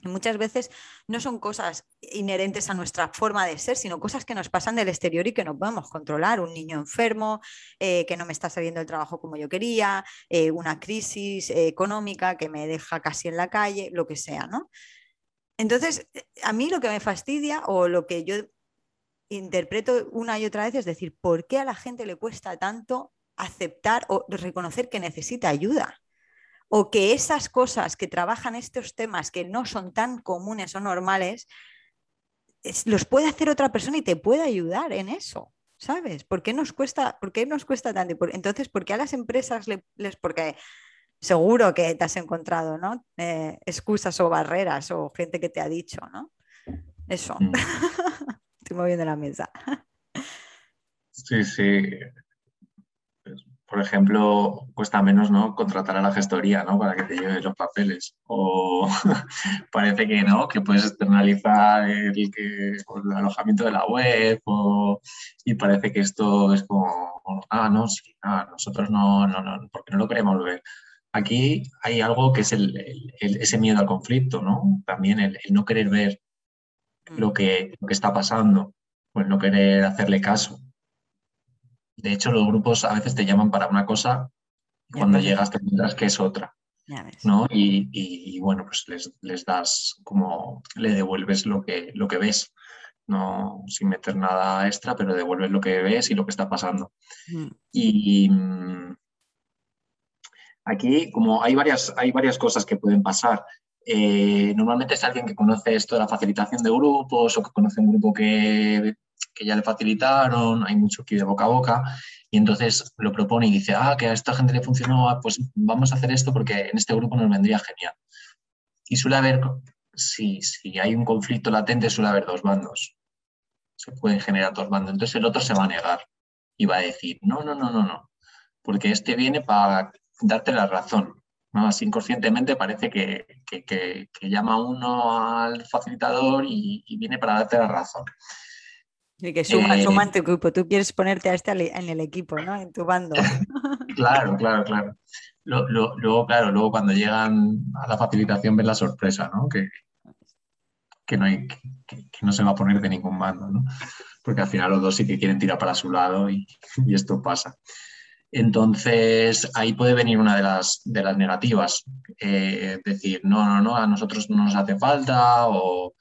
muchas veces no son cosas inherentes a nuestra forma de ser, sino cosas que nos pasan del exterior y que no podemos controlar. Un niño enfermo, eh, que no me está saliendo el trabajo como yo quería, eh, una crisis eh, económica que me deja casi en la calle, lo que sea, ¿no? Entonces, a mí lo que me fastidia o lo que yo interpreto una y otra vez es decir, ¿por qué a la gente le cuesta tanto aceptar o reconocer que necesita ayuda? o que esas cosas que trabajan estos temas que no son tan comunes o normales, los puede hacer otra persona y te puede ayudar en eso. ¿Sabes? ¿Por qué nos cuesta, por qué nos cuesta tanto? Entonces, ¿por qué a las empresas les, porque seguro que te has encontrado, ¿no? Eh, excusas o barreras o gente que te ha dicho, ¿no? Eso. Mm. [LAUGHS] Estoy moviendo la mesa. Sí, sí por ejemplo, cuesta menos ¿no? contratar a la gestoría ¿no? para que te lleve los papeles. O [LAUGHS] parece que no, que puedes externalizar el, el alojamiento de la web y parece que esto es como, ah, no, sí, ah, nosotros no, no, no, porque no lo queremos ver. Aquí hay algo que es el, ese miedo al conflicto, ¿no? También el, no querer ver lo que, lo que está pasando, pues no querer hacerle caso. De hecho, los grupos a veces te llaman para una cosa y cuando llegas te encuentras que es otra. ¿no? Y, bueno, pues les, das como, le devuelves lo que, lo que ves, no sin meter nada extra, pero devuelves lo que ves y lo que está pasando. Mm. Y mm, aquí, como hay varias, hay varias cosas que pueden pasar. Eh, normalmente es alguien que conoce esto de la facilitación de grupos o que conoce un grupo que que ya le facilitaron, hay mucho aquí de boca a boca, y entonces lo propone y dice, ah, que a esta gente le funcionó, ah, pues vamos a hacer esto porque en este grupo nos vendría genial. Y suele haber, si, si hay un conflicto latente, suele haber dos bandos. Se pueden generar dos bandos. Entonces el otro se va a negar y va a decir, no, no, no, no, no, porque este viene para darte la razón. Más inconscientemente parece que, que, llama uno al facilitador y, viene para darte la razón. Y que suma, eh, suma en tu grupo. Tú quieres ponerte a este en el equipo, ¿no? En tu bando. [LAUGHS] claro, claro, claro. luego, claro, luego cuando llegan a la facilitación ven la sorpresa, ¿no? Que, que no, hay, que, no se va a poner de ningún bando, ¿no? Porque al final los dos sí que quieren tirar para su lado y, y esto pasa. Entonces, ahí puede venir una de las, de las negativas, eh, decir, no, no, no, a nosotros no nos hace falta o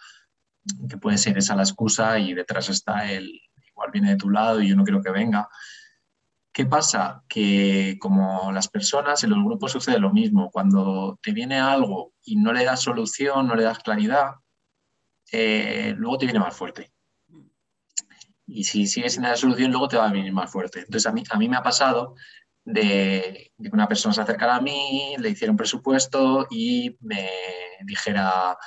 que puede ser esa la excusa y detrás está el, igual viene de tu lado y yo no quiero que venga. ¿Qué pasa? Que como las personas en los grupos sucede lo mismo, cuando te viene algo y no le das solución, no le das claridad, eh, luego te viene más fuerte. Y si sigues sin la solución, luego te va a venir más fuerte. Entonces, a mí, a mí me ha pasado de, que una persona se acercara a mí, le hiciera un presupuesto y me dijera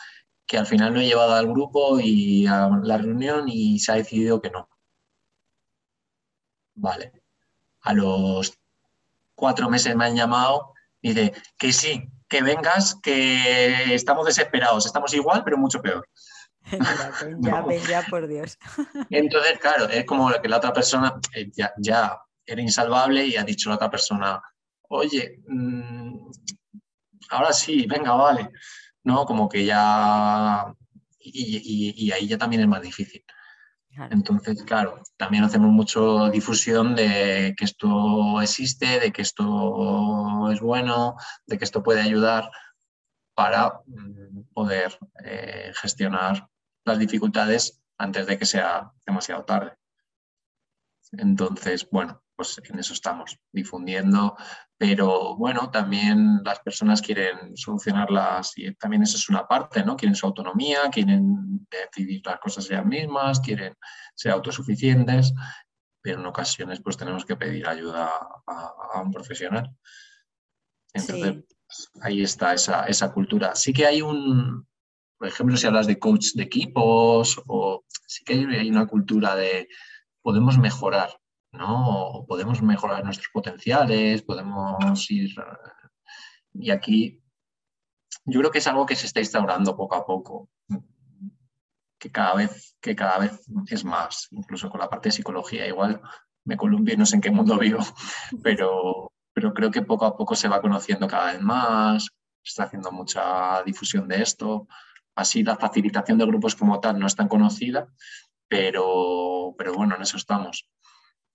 que al final lo he llevado al grupo y a la reunión y se ha decidido que no. Vale. A los cuatro meses me han llamado y dice que sí, que vengas, que estamos desesperados, estamos igual, pero mucho peor. Ya, ya, por Dios. [LAUGHS] Entonces, claro, es como que la otra persona eh, ya, era insalvable y ha dicho la otra persona, oye, mm, ahora sí, venga, vale. ¿No? Como que ya... Y, ahí ya también es más difícil. Entonces, claro, también hacemos mucho difusión de que esto existe, de que esto es bueno, de que esto puede ayudar para mm, poder eh, gestionar las dificultades antes de que sea demasiado tarde. Entonces, bueno, pues en eso estamos, difundiendo, pero bueno, también las personas quieren solucionarlas y también eso es una parte, ¿no? Quieren su autonomía, quieren decidir las cosas ellas mismas, quieren ser autosuficientes, pero en ocasiones pues tenemos que pedir ayuda a, un profesional. Entonces, ahí está esa, esa cultura. Sí que hay un, por ejemplo, si hablas de coach de equipos, o sí que hay una cultura de podemos mejorar, ¿no? podemos mejorar nuestros potenciales, podemos ir. Y aquí yo creo que es algo que se está instaurando poco a poco, que cada vez, que cada vez es más, incluso con la parte de psicología. Igual me columbio y no sé en qué mundo vivo, [LAUGHS] pero, pero creo que poco a poco se va conociendo cada vez más, se está haciendo mucha difusión de esto. Así la facilitación de grupos como tal no es tan conocida, pero, pero bueno, en eso estamos.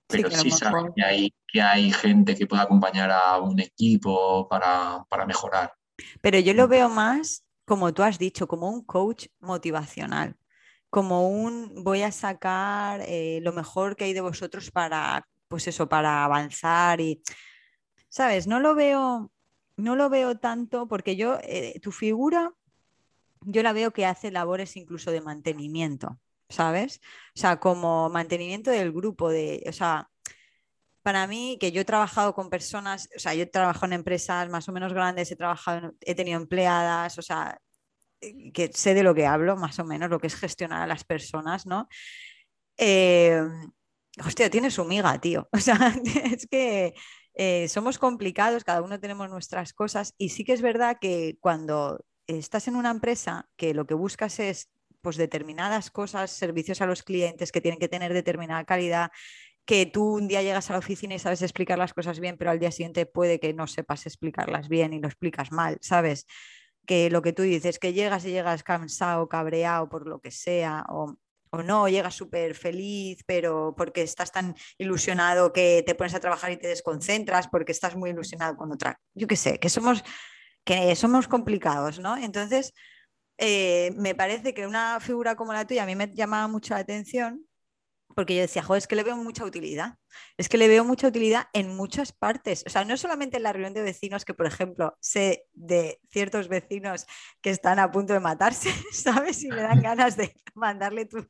Pero sí, saben que hay, que hay gente que puede acompañar a un equipo para, mejorar. Pero yo lo veo más, como tú has dicho, como un coach motivacional como un voy a sacar eh, lo mejor que hay de vosotros para, pues eso, para avanzar y, ¿sabes? No lo veo, no lo veo tanto porque yo, eh, tu figura yo la veo que hace labores incluso de mantenimiento, ¿sabes? O sea, como mantenimiento del grupo, de, o sea, para mí, que yo he trabajado con personas, o sea, yo he trabajado en empresas más o menos grandes, he trabajado, he tenido empleadas, o sea, que sé de lo que hablo, más o menos, lo que es gestionar a las personas, ¿no? Eh, hostia, tiene su miga, tío. [LAUGHS] O sea, es que eh, somos complicados, cada uno tenemos nuestras cosas y sí que es verdad que cuando estás en una empresa que lo que buscas es pues determinadas cosas, servicios a los clientes que tienen que tener determinada calidad, que tú un día llegas a la oficina y sabes explicar las cosas bien, pero al día siguiente puede que no sepas explicarlas bien y lo explicas mal, ¿sabes? Que lo que tú dices, que llegas y llegas cansado, cabreado por lo que sea, o, o no, llegas súper feliz, pero porque estás tan ilusionado que te pones a trabajar y te desconcentras porque estás muy ilusionado con otra. Yo qué sé, que somos que somos complicados, ¿no? Entonces, eh, me parece que una figura como la tuya a mí me llamaba mucho la atención porque yo decía, joder, es que le veo mucha utilidad. Es que le veo mucha utilidad en muchas partes. O sea, no solamente en la reunión de vecinos, que por ejemplo sé de ciertos vecinos que están a punto de matarse, [LAUGHS] ¿sabes? Y me dan [LAUGHS] ganas de mandarle tu,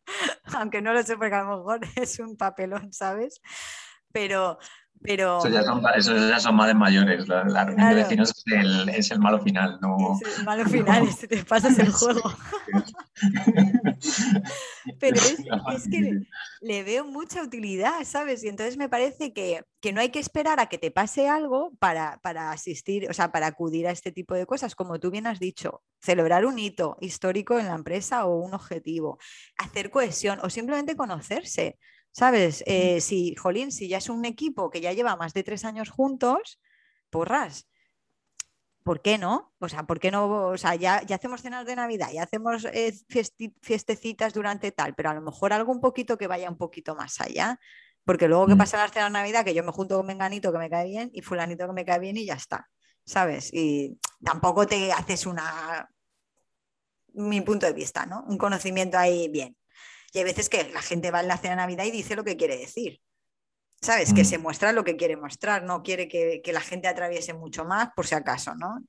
aunque no lo sé porque a lo mejor es un papelón, ¿sabes? Pero, pero... Eso ya son, eso ya son males mayores. La, la reunión de vecinos es el, es el, malo final. No... Es el malo final, este te pasas el juego. [LAUGHS] pero es, [LAUGHS] es, que le veo mucha utilidad, ¿sabes? Y entonces me parece que, que no hay que esperar a que te pase algo para, para, asistir, o sea, para acudir a este tipo de cosas. Como tú bien has dicho, celebrar un hito histórico en la empresa o un objetivo, hacer cohesión o simplemente conocerse. ¿Sabes? Eh, si, Jolín, si ya es un equipo que ya lleva más de tres años juntos, porras. ¿Por qué no? O sea, ¿por qué no? O sea, ya, ya hacemos cenas de Navidad, ya hacemos eh, fiestecitas durante tal, pero a lo mejor algo un poquito que vaya un poquito más allá. Porque luego que mm. pasa las cenas de Navidad, que yo me junto con Menganito que me cae bien y Fulanito que me cae bien y ya está. ¿Sabes? Y tampoco te haces una. Mi punto de vista, ¿no? Un conocimiento ahí bien. Y hay veces que la gente va en la cena de Navidad y dice lo que quiere decir. ¿Sabes? Que mm. se muestra lo que quiere mostrar, no quiere que, la gente atraviese mucho más, por si acaso, ¿no?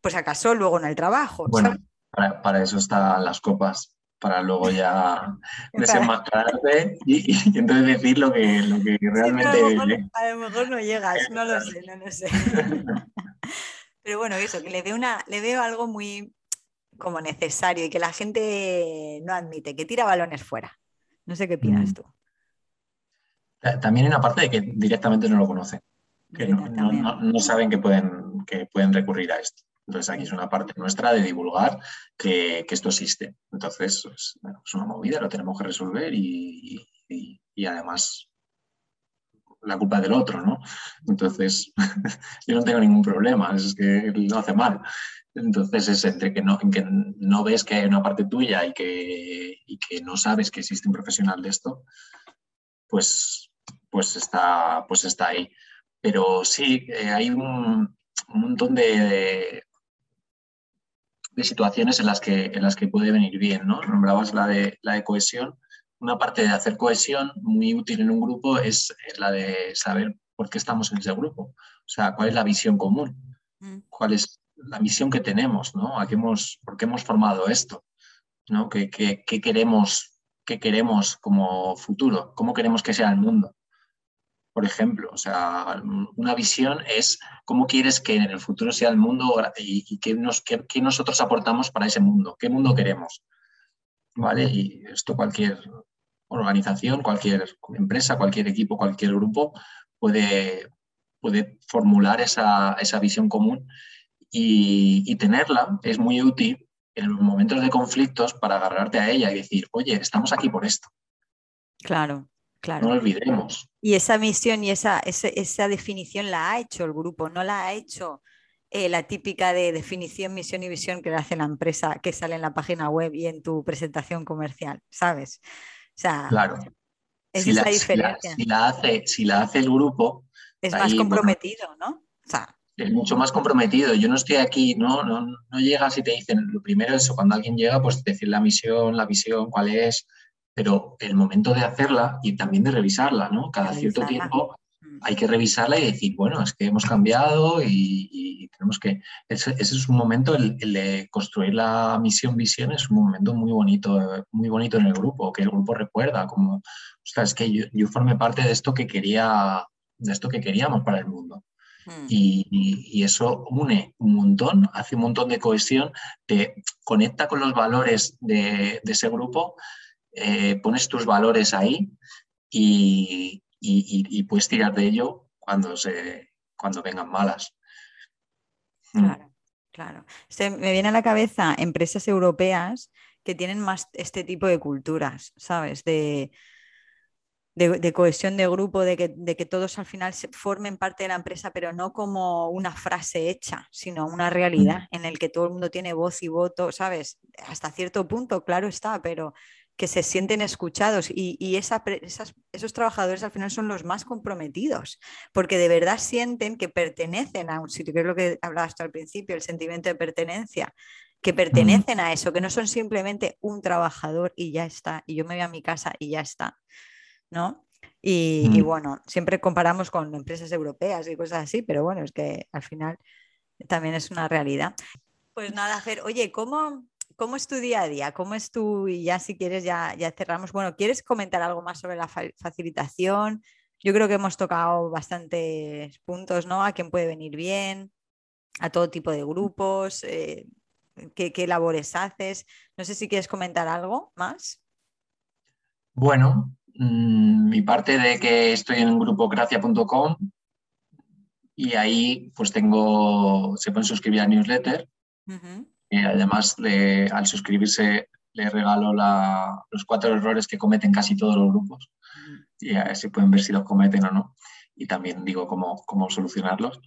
Por si acaso luego en el trabajo. Bueno, para, eso están las copas, para luego ya [LAUGHS] desenmascararte y, y, entonces decir lo que, lo que realmente. a, lo mejor, a, lo mejor, no llegas, no lo sé, no lo sé. [LAUGHS] Pero bueno, eso, que le veo, una, le veo algo muy, como necesario y que la gente no admite, que tira balones fuera. No sé qué opinas mm. tú. También hay una parte de que directamente no lo conocen, que no, saben que pueden, que pueden recurrir a esto. Entonces aquí es una parte nuestra de divulgar que, esto existe. Entonces pues, es una movida, lo tenemos que resolver y, y además la culpa del otro, ¿no? Entonces [LAUGHS] yo no tengo ningún problema, es que lo hace mal. Entonces es entre que no, que no ves que hay una parte tuya y que, que no sabes que existe un profesional de esto, pues, pues, está, pues está ahí. Pero sí, eh, hay un, montón de, de, situaciones en las, que, en las que puede venir bien, ¿no? Nombrabas la de, la de cohesión. Una parte de hacer cohesión muy útil en un grupo es la de saber por qué estamos en ese grupo. O sea, cuál es la visión común, mm. cuál es la misión que tenemos, ¿no? ¿A qué hemos, ¿Por qué hemos formado esto? ¿no? ¿Qué, queremos, ¿Qué queremos como futuro? ¿Cómo queremos que sea el mundo? Por ejemplo, o sea, una visión es cómo quieres que en el futuro sea el mundo y, qué, nos, qué, nosotros aportamos para ese mundo, qué mundo queremos. ¿Vale? Y esto cualquier organización, cualquier empresa, cualquier equipo, cualquier grupo puede, formular esa visión común y, tenerla es muy útil en los momentos de conflictos para agarrarte a ella y decir, oye, estamos aquí por esto. Claro, claro. No lo olvidemos. Y esa misión y esa, esa, definición la ha hecho el grupo, no la ha hecho eh, la típica de definición, misión y visión que le hace la empresa que sale en la página web y en tu presentación comercial, ¿sabes? O sea, claro. Es si la, diferencia. Si la, hace, si la hace el grupo. Es más comprometido, ¿no? O sea, es mucho más comprometido. Yo no estoy aquí, no, no, no llegas y te dicen, lo primero es cuando alguien llega, pues decir la misión, la visión, cuál es, pero el momento de hacerla y también de revisarla, ¿no? Cada cierto tiempo mm. hay que revisarla y decir, bueno, es que hemos cambiado y, tenemos que... Ese, es un momento, el, de construir la misión, visión, es un momento muy bonito, muy bonito en el grupo, que el grupo recuerda, como, o sea, es que yo, yo formé parte de esto que quería, de esto que queríamos para el mundo. Mm. Y, eso une un montón, hace un montón de cohesión, te conecta con los valores de, ese grupo, eh, pones tus valores ahí y, puedes tirar de ello cuando, se, cuando vengan malas. Mm. Claro, claro. me viene a la cabeza empresas europeas que tienen más este tipo de culturas, ¿sabes? De, de, cohesión de grupo, de que, todos al final formen parte de la empresa, pero no como una frase hecha, sino una realidad en el que todo el mundo tiene voz y voto, ¿sabes? Hasta cierto punto, claro está, pero que se sienten escuchados y, esos trabajadores al final son los más comprometidos, porque de verdad sienten que pertenecen a un sitio, que es lo que hablabas tú al principio, el sentimiento de pertenencia, que pertenecen a eso, que no son simplemente un trabajador y ya está, y yo me voy a mi casa y ya está. ¿No? Y, y, bueno, siempre comparamos con empresas europeas y cosas así, pero bueno, es que al final también es una realidad. Pues nada, Fer, oye, ¿cómo, cómo es tu día a día? ¿Cómo es tu, y ya si quieres, ya, ya cerramos? Bueno, ¿quieres comentar algo más sobre la fa- facilitación? Yo creo que hemos tocado bastantes puntos, ¿no? A quién puede venir bien, a todo tipo de grupos, eh, qué, qué labores haces. No sé si quieres comentar algo más. Bueno, mm, mi parte de que estoy en un grupo gracia.com y ahí pues tengo, se pueden suscribir a newsletter Ujú, y además de- al suscribirse le regalo la- los cuatro errores que cometen casi todos los grupos ujú. y a ver si pueden ver si los cometen o no y también digo cómo, cómo solucionarlos.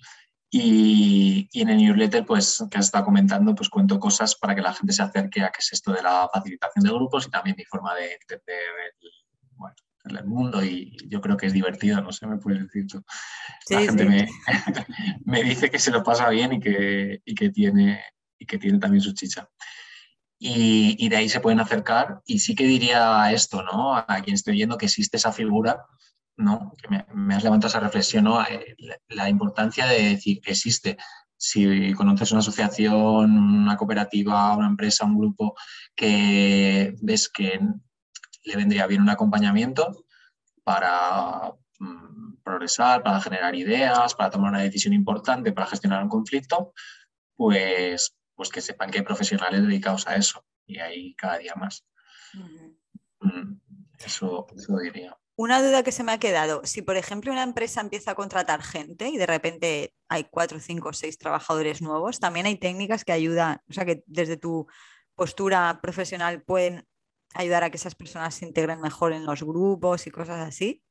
Y, y en el newsletter, pues, que has estado comentando, pues cuento cosas para que la gente se acerque a qué es esto de la facilitación de grupos y también mi forma de entender el, bueno, el mundo y yo creo que es divertido, no sé, me puedes decir tú. La Sí, gente sí. me, [LAUGHS] me dice que se lo pasa bien y que, y que, tiene, y que tiene también su chicha. Y, y de ahí se pueden acercar y sí que diría esto, ¿no? A quien estoy yendo que existe esa figura ¿no? Que me, me, has levantado esa reflexión, ¿no? Eh, la, la, importancia de decir que existe. Si conoces una asociación, una cooperativa, una empresa, un grupo que ves que le vendría bien un acompañamiento para mm, progresar, para generar ideas, para tomar una decisión importante, para gestionar un conflicto, pues, pues que sepan que hay profesionales dedicados a eso y hay cada día más. Uh -huh. mm, eso, eso diría. Una duda que se me ha quedado, si por ejemplo una empresa empieza a contratar gente y de repente hay cuatro, cinco, seis trabajadores nuevos, también hay técnicas que ayudan, o sea que desde tu postura profesional pueden ayudar a que esas personas se integren mejor en los grupos y cosas así.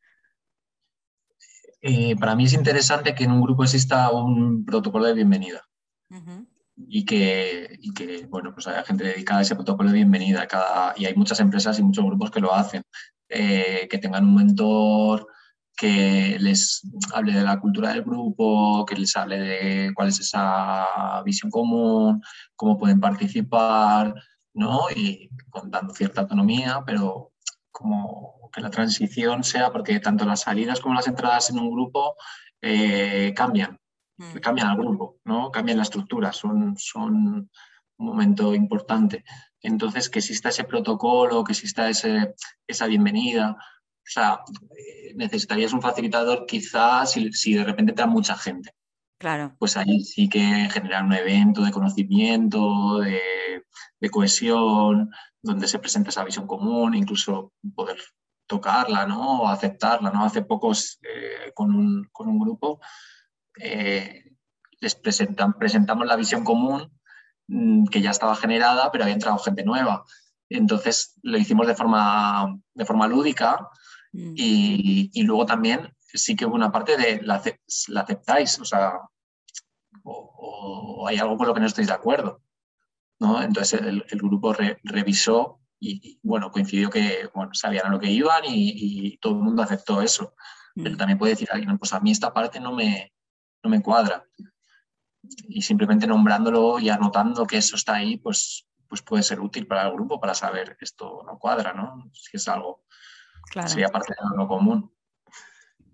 Eh, para mí es interesante que en un grupo exista un protocolo de bienvenida. Uh -huh. Y que, y que, bueno, pues haya gente dedicada a ese protocolo de bienvenida. Cada, y hay muchas empresas y muchos grupos que lo hacen. Eh, que tengan un mentor que les hable de la cultura del grupo, que les hable de cuál es esa visión común, cómo pueden participar, ¿no? Y con dando cierta autonomía, pero como que la transición sea, porque tanto las salidas como las entradas en un grupo eh, cambian, mm. cambian al grupo, ¿no? Cambian la estructura, son, son un momento importante. Entonces, que exista ese protocolo, que exista ese, esa bienvenida. O sea, eh, necesitarías un facilitador quizás si, si, de repente te da mucha gente. Claro. Pues ahí sí que generar un evento de conocimiento, de, de cohesión, donde se presenta esa visión común, incluso poder tocarla, ¿no? O aceptarla, ¿no? Hace pocos eh, con, un, con, un, grupo eh, les presentan, presentamos la visión común que ya estaba generada, pero había entrado gente nueva. Entonces lo hicimos de forma, de forma lúdica mm. y, y, luego también sí que hubo una parte de la, la aceptáis, o sea, o, o, hay algo con lo que no estáis de acuerdo. ¿no? Entonces el, el grupo re, revisó y, y, bueno, coincidió que bueno, sabían a lo que iban y, y todo el mundo aceptó eso. Mm. Pero también puede decir alguien, pues a mí esta parte no me, no me cuadra y simplemente nombrándolo y anotando que eso está ahí, pues, pues puede ser útil para el grupo para saber esto no cuadra, ¿no? Si es algo claro. sería parte de lo común.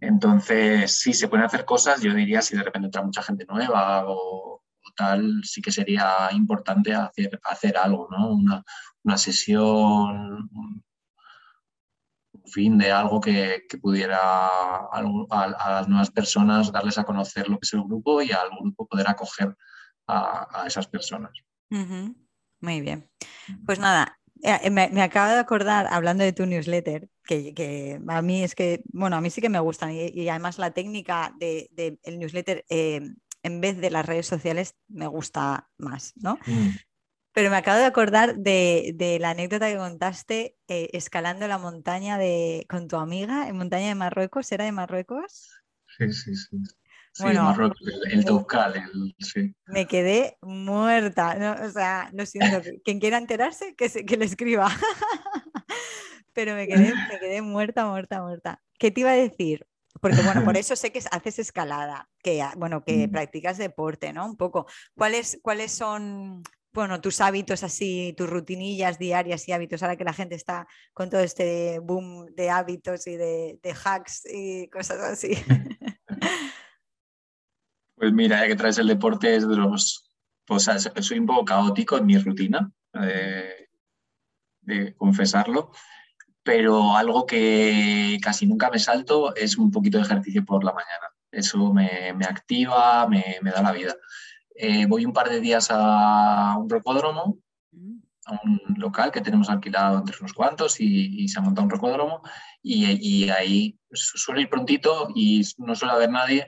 Entonces, sí, se pueden hacer cosas, yo diría, si de repente entra mucha gente nueva o, o tal, sí que sería importante hacer, hacer algo, ¿no? Una, una sesión, un fin de algo que, que pudiera a, a, a, las nuevas personas darles a conocer lo que es el grupo y al grupo poder acoger a, a esas personas. Uh -huh. Muy bien. Pues nada, me, me, acabo de acordar, hablando de tu newsletter, que, que, a mí es que, bueno, a mí sí que me gustan y, y además la técnica del de, de newsletter eh, en vez de las redes sociales me gusta más, ¿no? Mm. Pero me acabo de acordar de, de la anécdota que contaste eh, escalando la montaña de, con tu amiga en montaña de Marruecos. ¿Era de Marruecos? Sí, sí, sí. Sí, bueno, Marruecos, el, el Toukal, el, sí. Me quedé muerta. ¿no? O sea, lo siento. Quien quiera enterarse, que, se, que le escriba. [LAUGHS] Pero me quedé, me quedé muerta, muerta, muerta. ¿Qué te iba a decir? Porque, bueno, por [LAUGHS] eso sé que haces escalada, que, bueno, que mm. practicas deporte, ¿no? Un poco. ¿Cuáles, cuáles son bueno, tus hábitos así, tus rutinillas diarias y hábitos, ahora que la gente está con todo este boom de hábitos y de, hacks y cosas así. [LAUGHS] Pues mira, ya que traes el deporte es de los... Pues soy un poco caótico en mi rutina, de, de confesarlo, pero algo que casi nunca me salto es un poquito de ejercicio por la mañana. Eso me, me activa, me, me da la vida. Eh, voy un par de días a un rocódromo, a un local que tenemos alquilado entre unos cuantos y, se ha montado un rocódromo y, ahí suelo ir prontito y no suele haber nadie,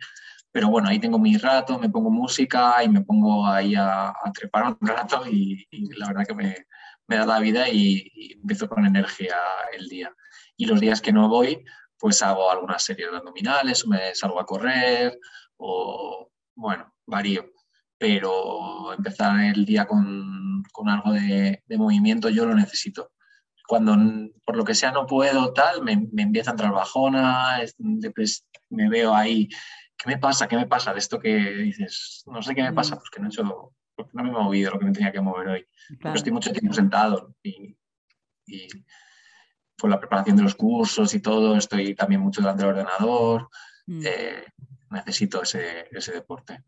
pero bueno, ahí tengo mi rato, me pongo música y me pongo ahí a, trepar un rato y, la verdad que me, me, da la vida y, empiezo con energía el día. Y los días que no voy, pues hago algunas series de abdominales me salgo a correr o bueno, varío pero empezar el día con, con algo de, de, movimiento yo lo necesito. Cuando por lo que sea no puedo, tal, me, me empieza a entrar bajona, me veo ahí, ¿qué me pasa? ¿Qué me pasa? De esto que dices, no sé qué me pasa, porque no, he hecho, porque no me he movido lo que me tenía que mover hoy. estoy mucho tiempo sentado y, y por la preparación de los cursos y todo, estoy también mucho delante del ordenador. Mm. Eh, necesito ese, ese deporte.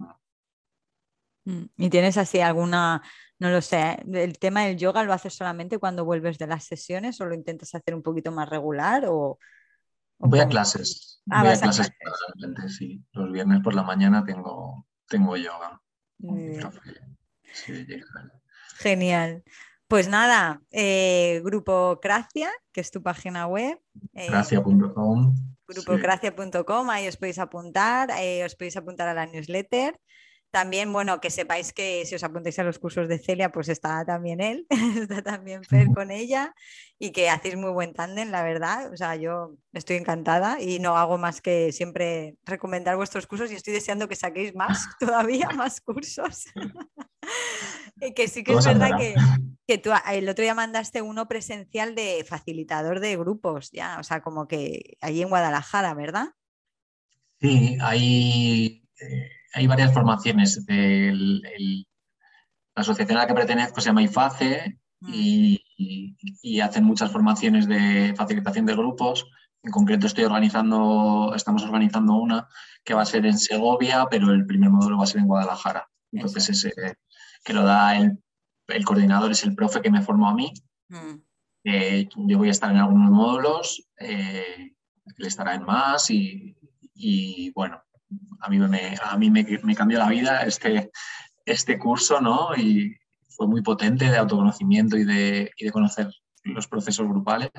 Mm, ¿Y tienes así alguna, no lo sé, el tema del yoga lo haces solamente cuando vuelves de las sesiones o lo intentas hacer un poquito más regular o... Voy a clases. Ah, voy a clases, sí. Los viernes por la mañana tengo, tengo yoga. Genial. Pues nada, eh, Grupo Gracia, que es tu página web. Eh, Gracia.com. Grupocracia.com, ahí os podéis apuntar, eh, os podéis apuntar a la newsletter. También, bueno, que sepáis que si os apuntáis a los cursos de Celia, pues está también él, [LAUGHS] está también Fer con ella y que hacéis muy buen tándem, la verdad. O sea, yo estoy encantada y no hago más que siempre recomendar vuestros cursos y estoy deseando que saquéis más, [LAUGHS] todavía más cursos. [LAUGHS] y que sí que es verdad que, que, tú el otro día mandaste uno presencial de facilitador de grupos, ya, o sea, como que allí en Guadalajara, ¿verdad? Sí, ahí... Eh, hay varias formaciones. la asociación a la que pertenezco se llama IFACE y, hacen muchas formaciones de facilitación de grupos. En concreto estoy organizando, estamos organizando una que va a ser en Segovia, pero el primer módulo va a ser en Guadalajara. Entonces ese que lo da el, coordinador es el profe que me formó a mí. Mm. Eh, yo voy a estar en algunos módulos, eh, él estará en más y bueno, a mí me, a mí me, cambió la vida este, este curso, ¿no? Y fue muy potente de autoconocimiento y de, de conocer los procesos grupales.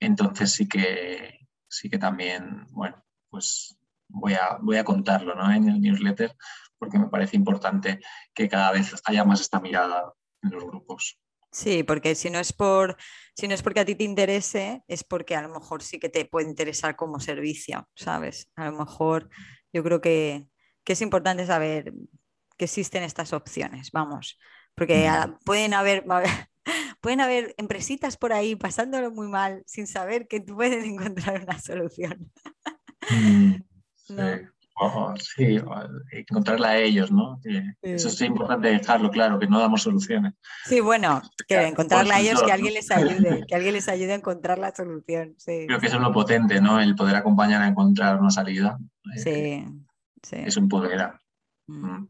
Entonces sí que, sí que también, bueno, pues voy a, voy a contarlo ¿no? en el newsletter porque me parece importante que cada vez haya más esta mirada en los grupos. Sí, porque si no es por, si no es porque a ti te interese, es porque a lo mejor sí que te puede interesar como servicio, ¿sabes? A lo mejor yo creo que, es importante saber que existen estas opciones, vamos, porque mm. pueden haber, [LAUGHS] pueden haber empresitas por ahí pasándolo muy mal sin saber que tú puedes [LAUGHS] encontrar una solución. [LAUGHS] Sí. encontrarla a ellos, ¿no? Eso es importante dejarlo claro, que no damos soluciones. Sí, bueno, que encontrarla a ellos, que alguien les ayude, que alguien les ayude a [LAUGHS] encontrar la solución. Creo que eso es lo potente, ¿no? El poder acompañar a encontrar una salida. Sí, sí. Es un poder. Mm, mm.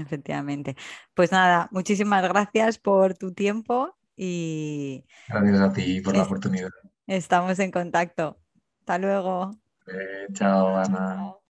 Efectivamente. Pues nada, muchísimas gracias por tu tiempo y... Gracias a ti por la oportunidad. Estamos en contacto. Hasta luego. Eh, chao, Ana.